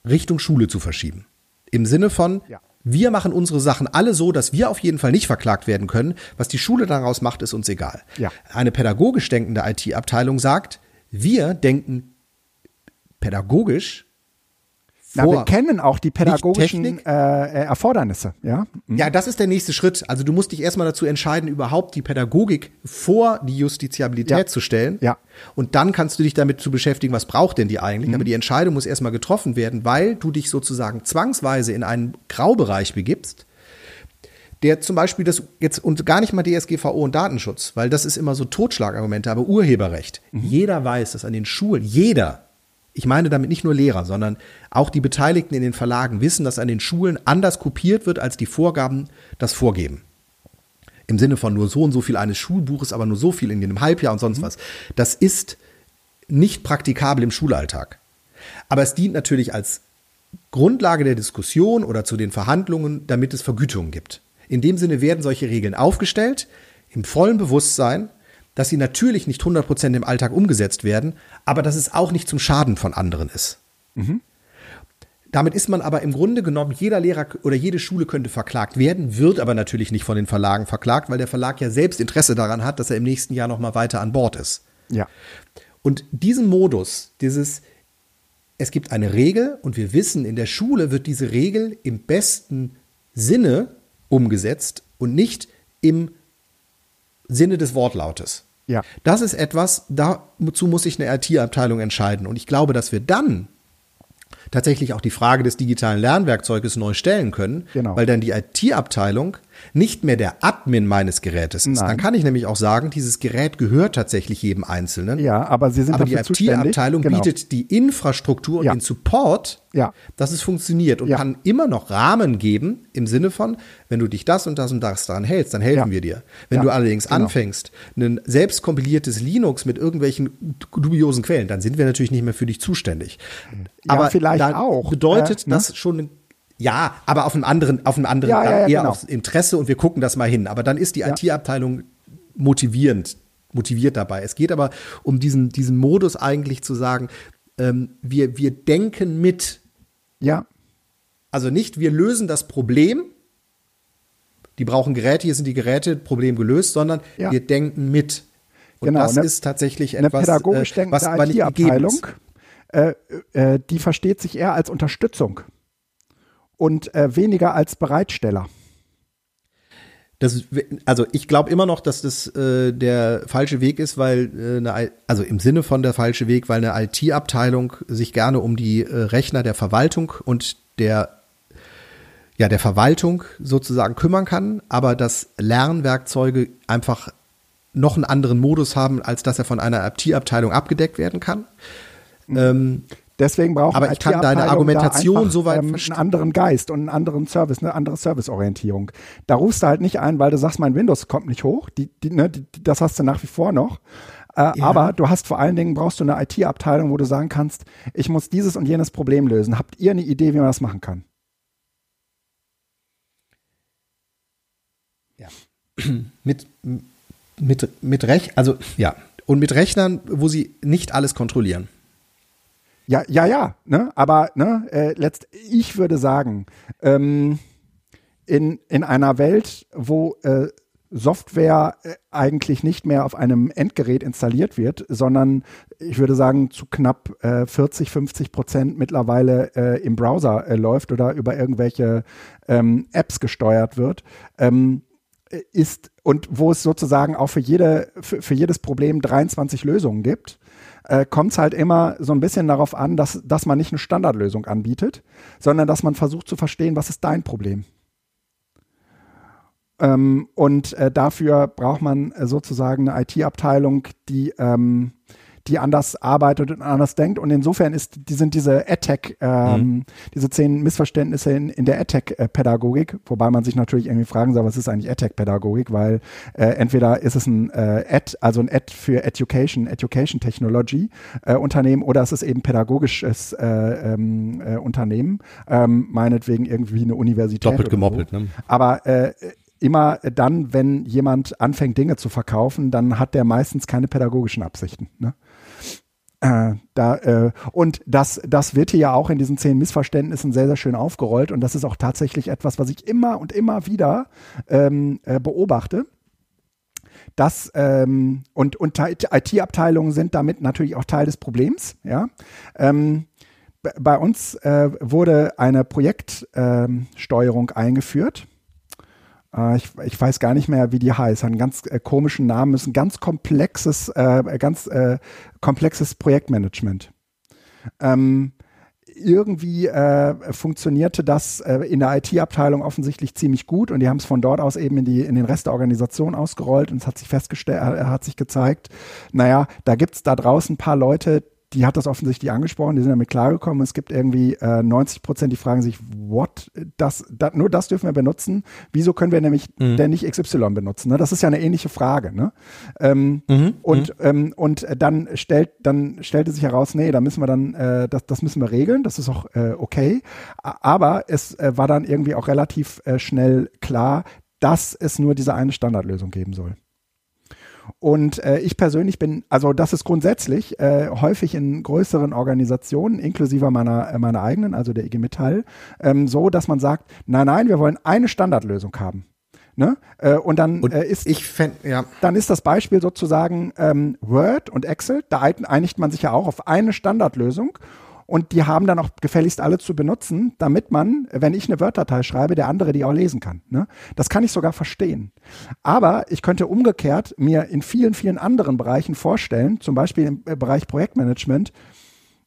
Richtung Schule zu verschieben. Im Sinne von, ja. wir machen unsere Sachen alle so, dass wir auf jeden Fall nicht verklagt werden können. Was die Schule daraus macht, ist uns egal. Ja. Eine pädagogisch denkende IT-Abteilung sagt, wir denken pädagogisch na, wir kennen auch die pädagogischen äh, äh, Erfordernisse, ja. Mhm. Ja, das ist der nächste Schritt. Also du musst dich erstmal dazu entscheiden, überhaupt die Pädagogik vor die Justiziabilität ja. zu stellen. Ja. Und dann kannst du dich damit zu beschäftigen, was braucht denn die eigentlich? Mhm. Aber die Entscheidung muss erstmal getroffen werden, weil du dich sozusagen zwangsweise in einen Graubereich begibst, der zum Beispiel das jetzt und gar nicht mal DSGVO und Datenschutz, weil das ist immer so Totschlagargumente, aber Urheberrecht. Mhm. Jeder weiß, dass an den Schulen, jeder ich meine damit nicht nur Lehrer, sondern auch die Beteiligten in den Verlagen wissen, dass an den Schulen anders kopiert wird, als die Vorgaben das vorgeben. Im Sinne von nur so und so viel eines Schulbuches, aber nur so viel in einem Halbjahr und sonst mhm. was. Das ist nicht praktikabel im Schulalltag. Aber es dient natürlich als Grundlage der Diskussion oder zu den Verhandlungen, damit es Vergütungen gibt. In dem Sinne werden solche Regeln aufgestellt, im vollen Bewusstsein, dass sie natürlich nicht 100% im Alltag umgesetzt werden, aber dass es auch nicht zum Schaden von anderen ist. Mhm. Damit ist man aber im Grunde genommen, jeder Lehrer oder jede Schule könnte verklagt werden, wird aber natürlich nicht von den Verlagen verklagt, weil der Verlag ja selbst Interesse daran hat, dass er im nächsten Jahr nochmal weiter an Bord ist. Ja. Und diesen Modus, dieses, es gibt eine Regel und wir wissen, in der Schule wird diese Regel im besten Sinne umgesetzt und nicht im Sinne des Wortlautes. Ja. Das ist etwas, dazu muss sich eine IT-Abteilung entscheiden. Und ich glaube, dass wir dann tatsächlich auch die Frage des digitalen Lernwerkzeuges neu stellen können, genau. weil dann die IT-Abteilung nicht mehr der Admin meines Gerätes ist. Nein. Dann kann ich nämlich auch sagen, dieses Gerät gehört tatsächlich jedem Einzelnen. Ja, aber Sie sind aber die IT-Abteilung genau. bietet die Infrastruktur ja. und den Support, ja. dass es funktioniert und ja. kann immer noch Rahmen geben im Sinne von, wenn du dich das und das und das daran hältst, dann helfen wir dir. Wenn du allerdings genau. anfängst, ein selbst kompiliertes Linux mit irgendwelchen dubiosen Quellen, dann sind wir natürlich nicht mehr für dich zuständig. aber vielleicht auch. Bedeutet äh, ne? das schon ja, aber auf einem anderen, auf einem anderen, ja, ja, ja, eher genau. aufs Interesse und wir gucken das mal hin. Aber dann ist die IT-Abteilung motivierend, motiviert dabei. Es geht aber um diesen, diesen Modus eigentlich zu sagen, ähm, wir, wir denken mit. Ja. Also nicht, wir lösen das Problem, die brauchen Geräte, hier sind die Geräte, Problem gelöst, sondern wir denken mit. Und genau, das ne, ist tatsächlich etwas, eine pädagogisch äh, was aber nicht Abteilung, äh, äh, die versteht sich eher als Unterstützung und äh, weniger als Bereitsteller. Das, also ich glaube immer noch, dass das äh, der falsche Weg ist, weil äh, eine, also im Sinne von der falsche Weg, weil eine IT-Abteilung sich gerne um die äh, Rechner der Verwaltung und der ja der Verwaltung sozusagen kümmern kann, aber dass Lernwerkzeuge einfach noch einen anderen Modus haben, als dass er von einer IT-Abteilung abgedeckt werden kann. Mhm. Ähm, Deswegen braucht Aber ich kann deine Argumentation soweit ähm, einen anderen Geist und einen anderen Service, eine andere Serviceorientierung. Da rufst du halt nicht ein, weil du sagst, mein Windows kommt nicht hoch. Die, die, ne, die, das hast du nach wie vor noch. Äh, ja. Aber du hast vor allen Dingen brauchst du eine IT-Abteilung, wo du sagen kannst, ich muss dieses und jenes Problem lösen. Habt ihr eine Idee, wie man das machen kann? Ja. mit, mit, mit Rech, also ja. Und mit Rechnern, wo sie nicht alles kontrollieren. Ja, ja, ja, ne? aber ne, äh, letzt, ich würde sagen, ähm, in, in einer Welt, wo äh, Software äh, eigentlich nicht mehr auf einem Endgerät installiert wird, sondern ich würde sagen zu knapp äh, 40, 50 Prozent mittlerweile äh, im Browser äh, läuft oder über irgendwelche ähm, Apps gesteuert wird, ähm, ist und wo es sozusagen auch für jede für, für jedes Problem 23 Lösungen gibt, äh, kommt es halt immer so ein bisschen darauf an, dass, dass man nicht eine Standardlösung anbietet, sondern dass man versucht zu verstehen, was ist dein Problem. Ähm, und äh, dafür braucht man äh, sozusagen eine IT-Abteilung, die ähm, die anders arbeitet und anders denkt. Und insofern ist, die sind diese AdTech, ähm, mhm. diese zehn Missverständnisse in, in der AdTech-Pädagogik, wobei man sich natürlich irgendwie fragen soll, was ist eigentlich AdTech-Pädagogik, weil äh, entweder ist es ein äh, Ad, also ein Ad für Education, Education Technology äh, Unternehmen oder es ist eben pädagogisches äh, ähm, äh, Unternehmen, ähm, meinetwegen irgendwie eine Universität. Doppelt gemoppelt, so. ne? Aber äh, immer dann, wenn jemand anfängt, Dinge zu verkaufen, dann hat der meistens keine pädagogischen Absichten. Ne? Äh, da, äh, und das, das wird hier ja auch in diesen zehn Missverständnissen sehr, sehr schön aufgerollt. Und das ist auch tatsächlich etwas, was ich immer und immer wieder ähm, äh, beobachte. Das ähm, und, und IT-Abteilungen sind damit natürlich auch Teil des Problems. Ja? Ähm, bei uns äh, wurde eine Projektsteuerung ähm, eingeführt ich, ich, weiß gar nicht mehr, wie die heißt. Hat einen ganz äh, komischen Namen, ist ein ganz komplexes, äh, ganz äh, komplexes Projektmanagement. Ähm, irgendwie äh, funktionierte das äh, in der IT-Abteilung offensichtlich ziemlich gut und die haben es von dort aus eben in, die, in den Rest der Organisation ausgerollt und es hat sich festgestellt, hat sich gezeigt, naja, da gibt es da draußen ein paar Leute, die hat das offensichtlich angesprochen, die sind damit klargekommen. Es gibt irgendwie äh, 90 Prozent, die fragen sich, what, das, das, nur das dürfen wir benutzen. Wieso können wir nämlich mhm. denn nicht XY benutzen? Ne? Das ist ja eine ähnliche Frage. Ne? Ähm, mhm. Und, mhm. ähm, und dann stellt, dann stellte sich heraus, nee, da müssen wir dann, äh, das, das müssen wir regeln, das ist auch äh, okay. Aber es äh, war dann irgendwie auch relativ äh, schnell klar, dass es nur diese eine Standardlösung geben soll. Und äh, ich persönlich bin, also das ist grundsätzlich äh, häufig in größeren Organisationen, inklusive meiner, äh, meiner eigenen, also der IG Metall, ähm, so, dass man sagt, nein, nein, wir wollen eine Standardlösung haben. Ne? Äh, und dann und äh, ist ich fänd, ja. dann ist das Beispiel sozusagen ähm, Word und Excel. Da einigt man sich ja auch auf eine Standardlösung und die haben dann auch gefälligst alle zu benutzen, damit man, wenn ich eine Word-Datei schreibe, der andere die auch lesen kann. Ne? Das kann ich sogar verstehen. Aber ich könnte umgekehrt mir in vielen, vielen anderen Bereichen vorstellen, zum Beispiel im äh, Bereich Projektmanagement,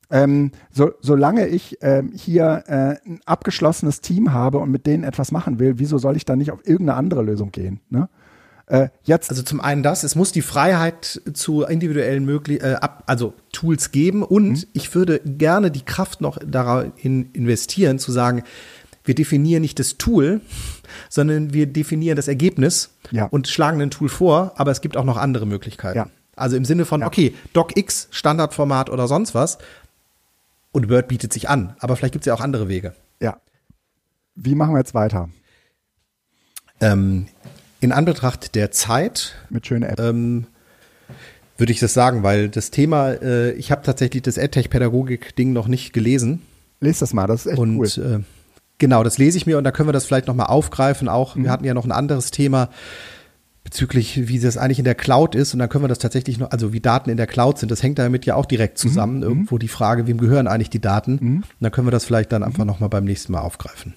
ähm, so, solange ich ähm, hier äh, ein abgeschlossenes Team habe und mit denen etwas machen will, wieso soll ich dann nicht auf irgendeine andere Lösung gehen? Ne? Äh, jetzt also zum einen das, es muss die Freiheit zu individuellen möglich, äh, ab, also Tools geben und mhm. ich würde gerne die Kraft noch darin investieren, zu sagen, wir definieren nicht das Tool, sondern wir definieren das Ergebnis ja. und schlagen ein Tool vor, aber es gibt auch noch andere Möglichkeiten. Ja. Also im Sinne von, ja. okay, DocX, Standardformat oder sonst was. Und Word bietet sich an, aber vielleicht gibt es ja auch andere Wege. Ja. Wie machen wir jetzt weiter? Ähm, in Anbetracht der Zeit mit schöner App. Ähm, würde ich das sagen, weil das Thema, äh, ich habe tatsächlich das EdTech-Pädagogik-Ding noch nicht gelesen. Lies das mal, das ist echt und, cool. Äh, genau, das lese ich mir und da können wir das vielleicht nochmal aufgreifen. Auch, mhm. wir hatten ja noch ein anderes Thema bezüglich, wie das eigentlich in der Cloud ist und dann können wir das tatsächlich noch, also wie Daten in der Cloud sind, das hängt damit ja auch direkt mhm. zusammen. Mhm. Irgendwo die Frage, wem gehören eigentlich die Daten? Mhm. Und dann können wir das vielleicht dann einfach mhm. nochmal beim nächsten Mal aufgreifen.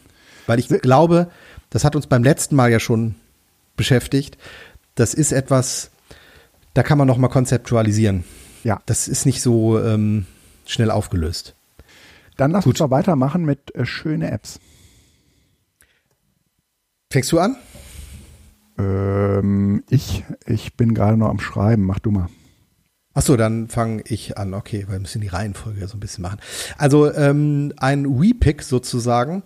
Weil ich glaube, das hat uns beim letzten Mal ja schon beschäftigt. Das ist etwas, da kann man noch mal konzeptualisieren. Ja. Das ist nicht so ähm, schnell aufgelöst. Dann lass Gut. uns doch weitermachen mit äh, schöne Apps. Fängst du an? Ähm, ich, ich bin gerade noch am Schreiben. Mach du mal. Achso, dann fange ich an. Okay, weil wir müssen die Reihenfolge so ein bisschen machen. Also ähm, ein WePick sozusagen.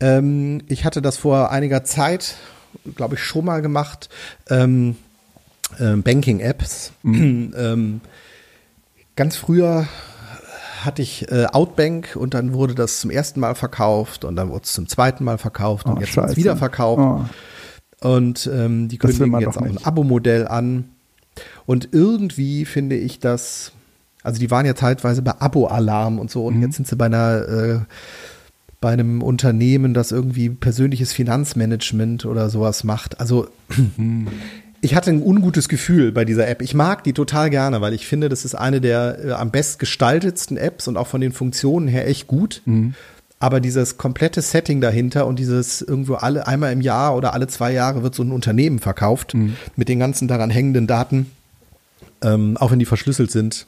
Ähm, ich hatte das vor einiger Zeit glaube ich, schon mal gemacht. Ähm, äh, Banking-Apps. Mhm. ähm, ganz früher hatte ich äh, Outbank und dann wurde das zum ersten Mal verkauft und dann wurde es zum zweiten Mal verkauft oh, und jetzt wird es wieder verkauft. Oh. Und ähm, die kündigen jetzt auch ein Abo-Modell an. Und irgendwie finde ich das, also die waren ja teilweise bei Abo-Alarm und so und mhm. jetzt sind sie bei einer äh, bei einem Unternehmen, das irgendwie persönliches Finanzmanagement oder sowas macht. Also ich hatte ein ungutes Gefühl bei dieser App. Ich mag die total gerne, weil ich finde, das ist eine der äh, am best gestaltetsten Apps und auch von den Funktionen her echt gut. Mhm. Aber dieses komplette Setting dahinter und dieses irgendwo alle einmal im Jahr oder alle zwei Jahre wird so ein Unternehmen verkauft mhm. mit den ganzen daran hängenden Daten, ähm, auch wenn die verschlüsselt sind,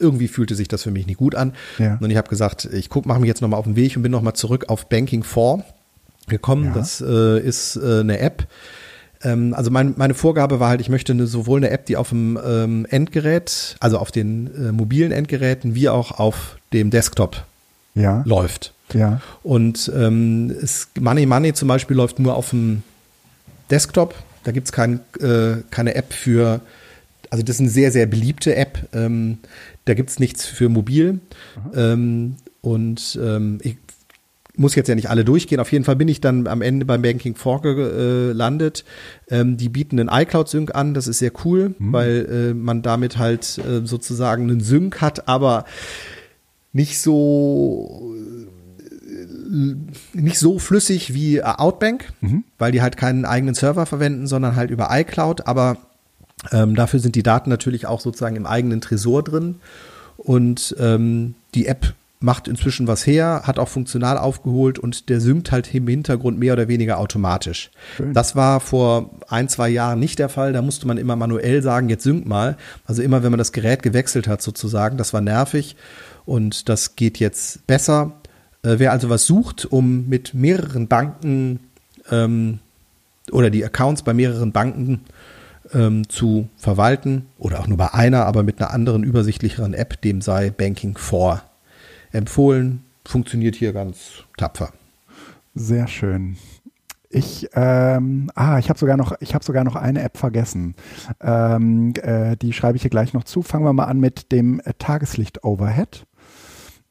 irgendwie fühlte sich das für mich nicht gut an. Ja. Und ich habe gesagt, ich guck, mache mich jetzt nochmal auf den Weg und bin nochmal zurück auf Banking 4 gekommen. Ja. Das äh, ist äh, eine App. Ähm, also mein, meine Vorgabe war halt, ich möchte eine, sowohl eine App, die auf dem ähm, Endgerät, also auf den äh, mobilen Endgeräten, wie auch auf dem Desktop ja. läuft. Ja. Und ähm, es, Money Money zum Beispiel läuft nur auf dem Desktop. Da gibt es kein, äh, keine App für also das ist eine sehr, sehr beliebte App. Da gibt es nichts für mobil. Ähm, und ähm, ich muss jetzt ja nicht alle durchgehen. Auf jeden Fall bin ich dann am Ende beim Banking 4 gelandet. Ähm, die bieten einen iCloud-Sync an. Das ist sehr cool, mhm. weil äh, man damit halt äh, sozusagen einen Sync hat, aber nicht so äh, nicht so flüssig wie äh, Outbank, mhm. weil die halt keinen eigenen Server verwenden, sondern halt über iCloud. Aber ähm, dafür sind die Daten natürlich auch sozusagen im eigenen Tresor drin. Und ähm, die App macht inzwischen was her, hat auch funktional aufgeholt und der synkt halt im Hintergrund mehr oder weniger automatisch. Schön. Das war vor ein, zwei Jahren nicht der Fall. Da musste man immer manuell sagen, jetzt synkt mal. Also immer, wenn man das Gerät gewechselt hat sozusagen, das war nervig und das geht jetzt besser. Äh, wer also was sucht, um mit mehreren Banken ähm, oder die Accounts bei mehreren Banken ähm, zu verwalten oder auch nur bei einer, aber mit einer anderen übersichtlicheren App, dem sei Banking 4 empfohlen. Funktioniert hier ganz tapfer. Sehr schön. Ich, ähm, ah, ich habe sogar noch, ich habe sogar noch eine App vergessen. Ähm, äh, die schreibe ich hier gleich noch zu. Fangen wir mal an mit dem äh, Tageslicht Overhead.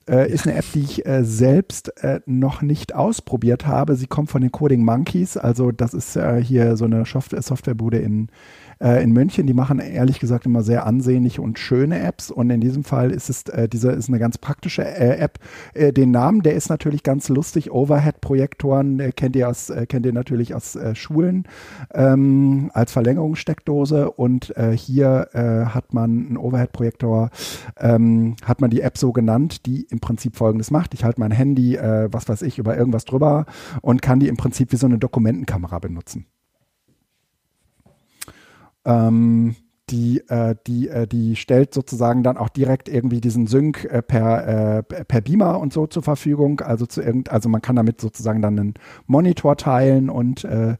Äh, ist eine App, die ich äh, selbst äh, noch nicht ausprobiert habe. Sie kommt von den Coding Monkeys, also das ist äh, hier so eine Softwarebude in äh, in München. Die machen ehrlich gesagt immer sehr ansehnliche und schöne Apps. Und in diesem Fall ist es, äh, diese ist eine ganz praktische äh, App. Äh, den Namen, der ist natürlich ganz lustig. Overhead-Projektoren äh, kennt ihr aus, äh, kennt ihr natürlich aus Schulen ähm, als Verlängerungssteckdose. Und hier hat man einen Overhead-Projektor, ähm, hat man die App so genannt, die im Prinzip folgendes macht. Ich halte mein Handy, was weiß ich, über irgendwas drüber und kann die im Prinzip wie so eine Dokumentenkamera benutzen. Ähm, die, äh, die, äh, die stellt sozusagen dann auch direkt irgendwie diesen Sync äh, per, äh, per Beamer und so zur Verfügung. Also zu irgend, also man kann damit sozusagen dann einen Monitor teilen und äh,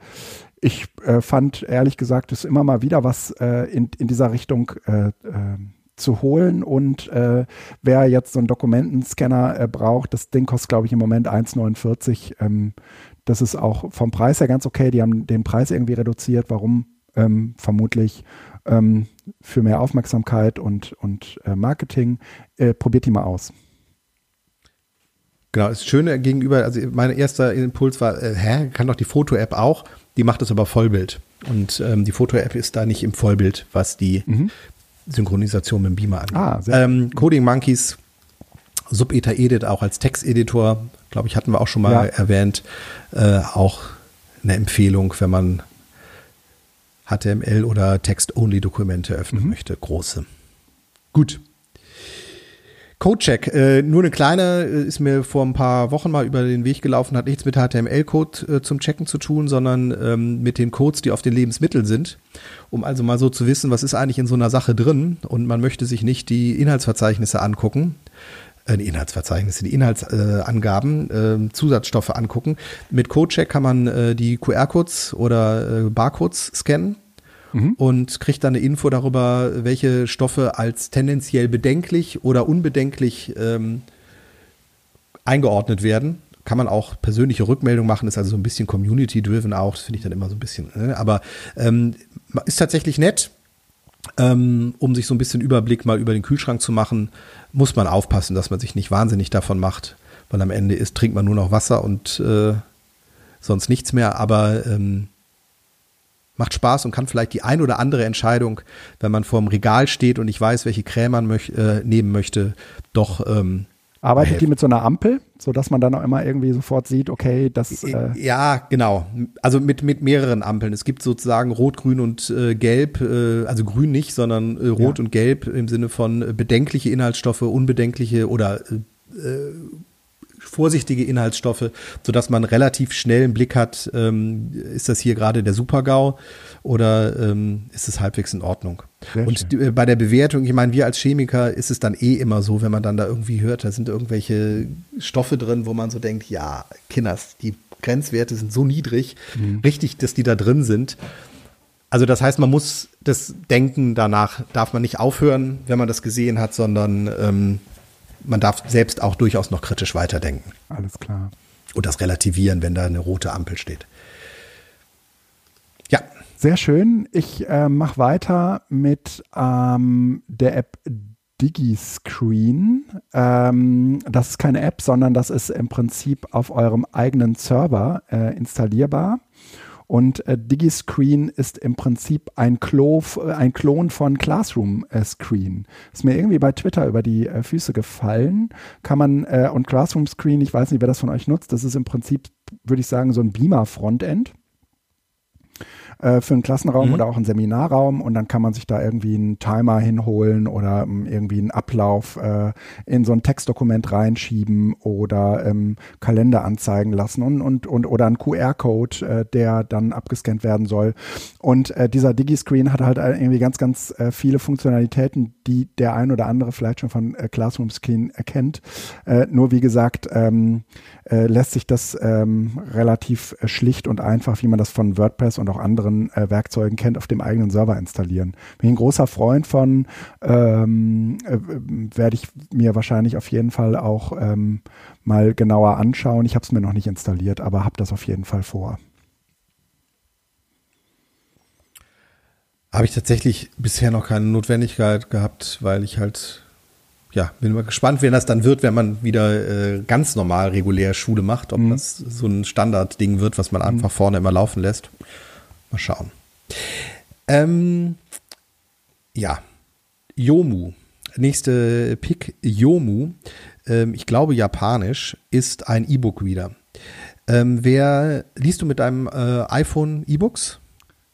ich äh, fand ehrlich gesagt, es immer mal wieder was in, in dieser Richtung zu holen und wer jetzt so einen Dokumentenscanner braucht, das Ding kostet glaube ich im Moment 1,49. Ähm, das ist auch vom Preis her ganz okay. Die haben den Preis irgendwie reduziert. Warum ähm, vermutlich ähm, für mehr Aufmerksamkeit und, und äh, Marketing. Äh, probiert die mal aus. Genau, das Schöne gegenüber, also mein erster Impuls war, äh, hä, kann doch die Foto-App auch, die macht es aber Vollbild. Und ähm, die Foto-App ist da nicht im Vollbild, was die mhm. Synchronisation mit dem Beamer angeht. Ah, ähm, Coding Monkeys, Subeta Edit auch als Texteditor, glaube ich, hatten wir auch schon mal ja. erwähnt, äh, auch eine Empfehlung, wenn man HTML oder Text-Only-Dokumente öffnen mhm. möchte, große. Gut. Codecheck, äh, nur eine kleine, äh, ist mir vor ein paar Wochen mal über den Weg gelaufen, hat nichts mit HTML-Code äh, zum Checken zu tun, sondern ähm, mit den Codes, die auf den Lebensmitteln sind. Um also mal so zu wissen, was ist eigentlich in so einer Sache drin und man möchte sich nicht die Inhaltsverzeichnisse angucken, äh, die Inhaltsverzeichnisse, die Inhaltsangaben, äh, Zusatzstoffe angucken. Mit CodeCheck kann man äh, die QR-Codes oder äh, Barcodes scannen mhm. und kriegt dann eine Info darüber, welche Stoffe als tendenziell bedenklich oder unbedenklich ähm, eingeordnet werden. Kann man auch persönliche Rückmeldung machen, ist also so ein bisschen community-driven auch, das finde ich dann immer so ein bisschen, ne? aber ähm, ist tatsächlich nett, ähm, um sich so ein bisschen Überblick mal über den Kühlschrank zu machen muss man aufpassen, dass man sich nicht wahnsinnig davon macht, weil am Ende ist, trinkt man nur noch Wasser und äh, sonst nichts mehr, aber ähm, macht Spaß und kann vielleicht die ein oder andere Entscheidung, wenn man vor dem Regal steht und ich weiß, welche Creme man möch, äh, nehmen möchte, doch ähm, Arbeitet helfen. die mit so einer Ampel, sodass man dann auch immer irgendwie sofort sieht, okay, das. Äh ja, genau. Also mit, mit mehreren Ampeln. Es gibt sozusagen Rot, Grün und äh, Gelb, äh, also Grün nicht, sondern äh, Rot ja. und Gelb im Sinne von äh, bedenkliche Inhaltsstoffe, unbedenkliche oder äh, äh, vorsichtige Inhaltsstoffe, sodass man relativ schnell einen Blick hat, ähm, ist das hier gerade der Super-GAU oder ähm, ist es halbwegs in Ordnung? Sehr und die, äh, bei der Bewertung, ich meine, wir als Chemiker ist es dann eh immer so, wenn man dann da irgendwie hört, da sind irgendwelche Stoffe drin, wo man so denkt, ja, Kinders, die Grenzwerte sind so niedrig, mhm. richtig, dass die da drin sind. Also das heißt, man muss das Denken danach, darf man nicht aufhören, wenn man das gesehen hat, sondern ähm, man darf selbst auch durchaus noch kritisch weiterdenken. Alles klar. Und das relativieren, wenn da eine rote Ampel steht. Ja. Sehr schön. Ich äh, mache weiter mit ähm, der App DigiScreen. Ähm, das ist keine App, sondern das ist im Prinzip auf eurem eigenen Server äh, installierbar. Und äh, DigiScreen ist im Prinzip ein, Klo, äh, ein Klon von Classroom äh, Screen. Ist mir irgendwie bei Twitter über die äh, Füße gefallen. Kann man, äh, und Classroom Screen, ich weiß nicht, wer das von euch nutzt, das ist im Prinzip, würde ich sagen, so ein Beamer-Frontend äh, für einen Klassenraum mhm. oder auch einen Seminarraum und dann kann man sich da irgendwie einen Timer hinholen oder ähm, irgendwie einen Ablauf äh, in so ein Textdokument reinschieben oder ähm, Kalender anzeigen lassen und, und, und oder ein QR-Code, äh, der dann abgescannt werden soll. Und äh, dieser Digi-Screen hat halt irgendwie ganz, ganz äh, viele Funktionalitäten, die der ein oder andere vielleicht schon von äh, Classroom Screen erkennt. Nur wie gesagt, ähm, äh, lässt sich das ähm, relativ schlicht und einfach, wie man das von WordPress und auch anderen äh, Werkzeugen kennt, auf dem eigenen Server installieren. Bin ich ein großer Freund von, ähm, äh, werde ich mir wahrscheinlich auf jeden Fall auch ähm, mal genauer anschauen. Ich habe es mir noch nicht installiert, aber habe das auf jeden Fall vor. Habe ich tatsächlich bisher noch keine Notwendigkeit gehabt, weil ich halt, ja, bin mal gespannt, wenn das dann wird, wenn man wieder äh, ganz normal regulär Schule macht, ob mhm. das so ein Standardding wird, was man mhm. einfach vorne immer laufen lässt. Mal schauen. Ähm, ja, Yomu. Nächste Pick, Yomu. Ähm, ich glaube japanisch, ist ein E-Book-Reader. Ähm, wer liest du mit deinem äh, iPhone E-Books?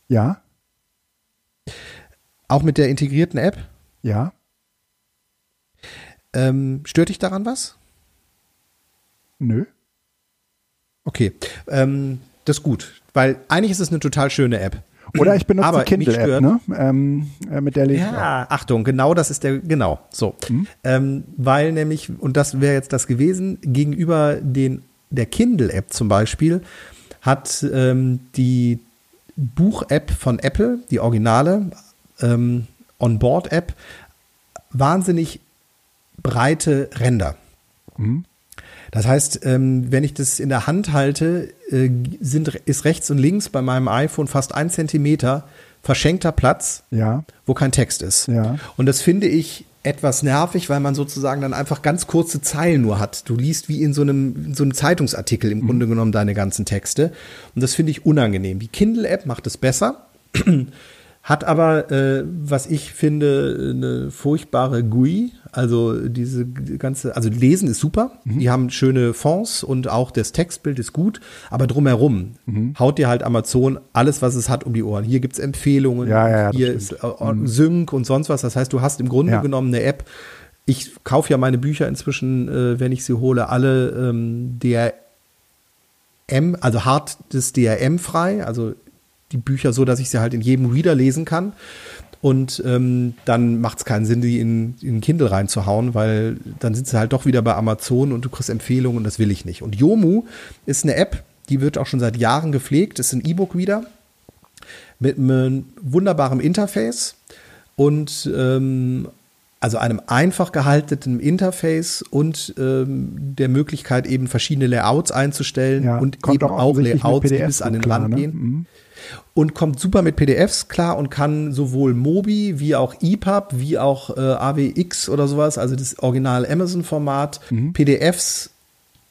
Ja. Auch mit der integrierten App? Ja. Ähm, stört dich daran was? Nö. Okay. Ähm, das ist gut, weil eigentlich ist es eine total schöne App. Oder ich benutze Aber die Kindle-App, ne? Ähm, äh, mit der lese Ja, Achtung, genau das ist der, genau, so. Hm? Ähm, weil nämlich, und das wäre jetzt das gewesen, gegenüber den, der Kindle-App zum Beispiel, hat ähm, die Buch-App von Apple, die Originale, ähm, On-Board-App wahnsinnig breite Ränder. Mhm. Das heißt, ähm, wenn ich das in der Hand halte, äh, sind, ist rechts und links bei meinem iPhone fast ein Zentimeter verschenkter Platz, ja. wo kein Text ist. Ja. Und das finde ich etwas nervig, weil man sozusagen dann einfach ganz kurze Zeilen nur hat. Du liest wie in so einem, in so einem Zeitungsartikel im mhm. Grunde genommen deine ganzen Texte. Und das finde ich unangenehm. Die Kindle-App macht es besser. Hat aber, äh, was ich finde, eine furchtbare GUI. Also diese ganze, also Lesen ist super. Mhm. Die haben schöne Fonts und auch das Textbild ist gut. Aber drumherum mhm. haut dir halt Amazon alles, was es hat, um die Ohren. Hier gibt's Empfehlungen, ja, ja, hier ist äh, mhm. Sync und sonst was. Das heißt, du hast im Grunde ja. genommen eine App. Ich kaufe ja meine Bücher inzwischen, äh, wenn ich sie hole, alle ähm, DRM, also hart des DRM frei. Also die Bücher so, dass ich sie halt in jedem Reader lesen kann. Und ähm, dann macht es keinen Sinn, die in, in Kindle reinzuhauen, weil dann sind sie halt doch wieder bei Amazon und du kriegst Empfehlungen und das will ich nicht. Und Yomu ist eine App, die wird auch schon seit Jahren gepflegt. Ist ein E-Book-Reader mit einem wunderbaren Interface und ähm, also einem einfach gehaltenen Interface und ähm, der Möglichkeit eben verschiedene Layouts einzustellen ja, und eben auch, auch Layouts, die bis an den Rand ne? gehen. Mhm und kommt super mit PDFs klar und kann sowohl Mobi wie auch EPUB wie auch äh, AWX oder sowas, also das Original Amazon-Format, mhm. PDFs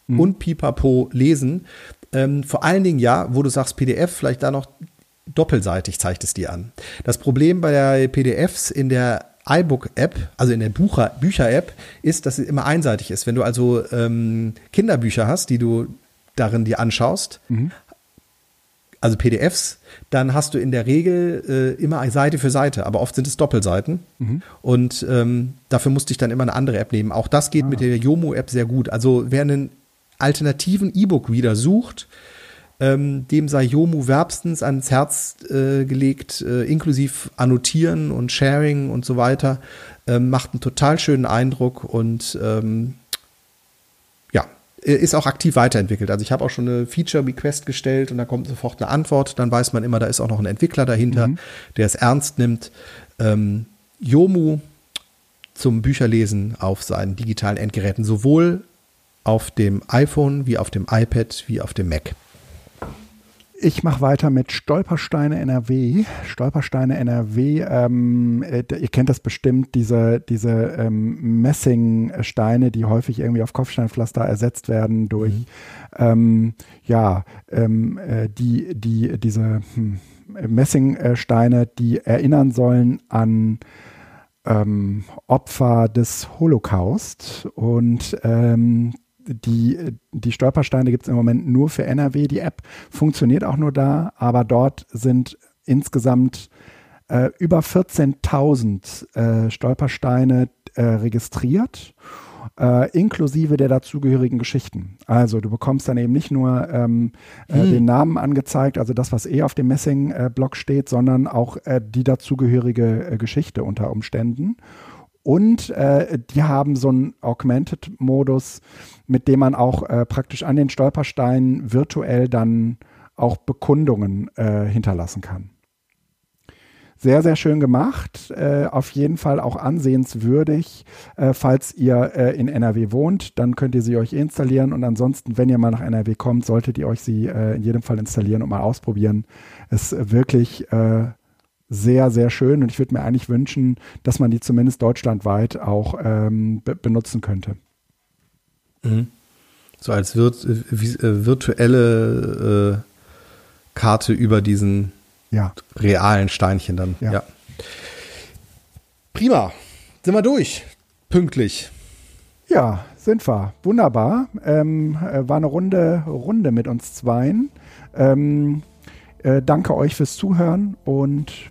mhm. und Pipapo lesen. Ähm, vor allen Dingen ja, wo du sagst PDF, vielleicht da noch doppelseitig zeigt es dir an. Das Problem bei der PDFs in der iBook-App, also in der Bücher-App, ist, dass es immer einseitig ist. Wenn du also ähm, Kinderbücher hast, die du darin dir anschaust, mhm also PDFs, dann hast du in der Regel äh, immer Seite für Seite, aber oft sind es Doppelseiten. Mhm. Und ähm, dafür musste ich dann immer eine andere App nehmen. Auch das geht ah. mit der Yomo-App sehr gut. Also wer einen alternativen E-Book-Reader sucht, ähm, dem sei Yomu wärmstens ans Herz äh, gelegt, äh, inklusive Annotieren und Sharing und so weiter. Ähm, macht einen total schönen Eindruck und ähm, äh, ist auch aktiv weiterentwickelt. Also ich habe auch schon eine Feature-Request gestellt und da kommt sofort eine Antwort. Dann weiß man immer, da ist auch noch ein Entwickler dahinter, mhm. der es ernst nimmt. Ähm, Yomu zum Bücherlesen auf seinen digitalen Endgeräten, sowohl auf dem iPhone wie auf dem iPad wie auf dem Mac. Ich mache weiter mit Stolpersteine NRW. Stolpersteine NRW, ähm, äh, ihr kennt das bestimmt, diese, diese ähm, Messingsteine, die häufig irgendwie auf Kopfsteinpflaster ersetzt werden durch, mhm. ähm, ja, ähm, äh, die, die, diese hm, Messingsteine, die erinnern sollen an ähm, Opfer des Holocaust und ähm, die, die Stolpersteine gibt es im Moment nur für NRW. Die App funktioniert auch nur da, aber dort sind insgesamt äh, über 14.000 äh, Stolpersteine äh, registriert, äh, inklusive der dazugehörigen Geschichten. Also du bekommst dann eben nicht nur ähm, äh, hm. den Namen angezeigt, also das, was eh auf dem Messing-Block steht, sondern auch äh, die dazugehörige Geschichte unter Umständen. Und äh, die haben so einen Augmented-Modus, mit dem man auch äh, praktisch an den Stolpersteinen virtuell dann auch Bekundungen äh, hinterlassen kann. Sehr, sehr schön gemacht. Äh, auf jeden Fall auch ansehenswürdig. Äh, falls ihr äh, in NRW wohnt, dann könnt ihr sie euch installieren. Und ansonsten, wenn ihr mal nach NRW kommt, solltet ihr euch sie in jedem Fall installieren und mal ausprobieren. Ist wirklich sehr, sehr schön. Und ich würde mir eigentlich wünschen, dass man die zumindest deutschlandweit auch ähm, be benutzen könnte. Mhm. So als virt äh, virtuelle Karte über diesen ja. realen Steinchen dann. Ja. ja. Prima. Sind wir durch. Pünktlich. Ja, sind wir. Wunderbar. Ähm, äh, war eine runde Runde mit uns zweien. Ähm, äh, danke euch fürs Zuhören und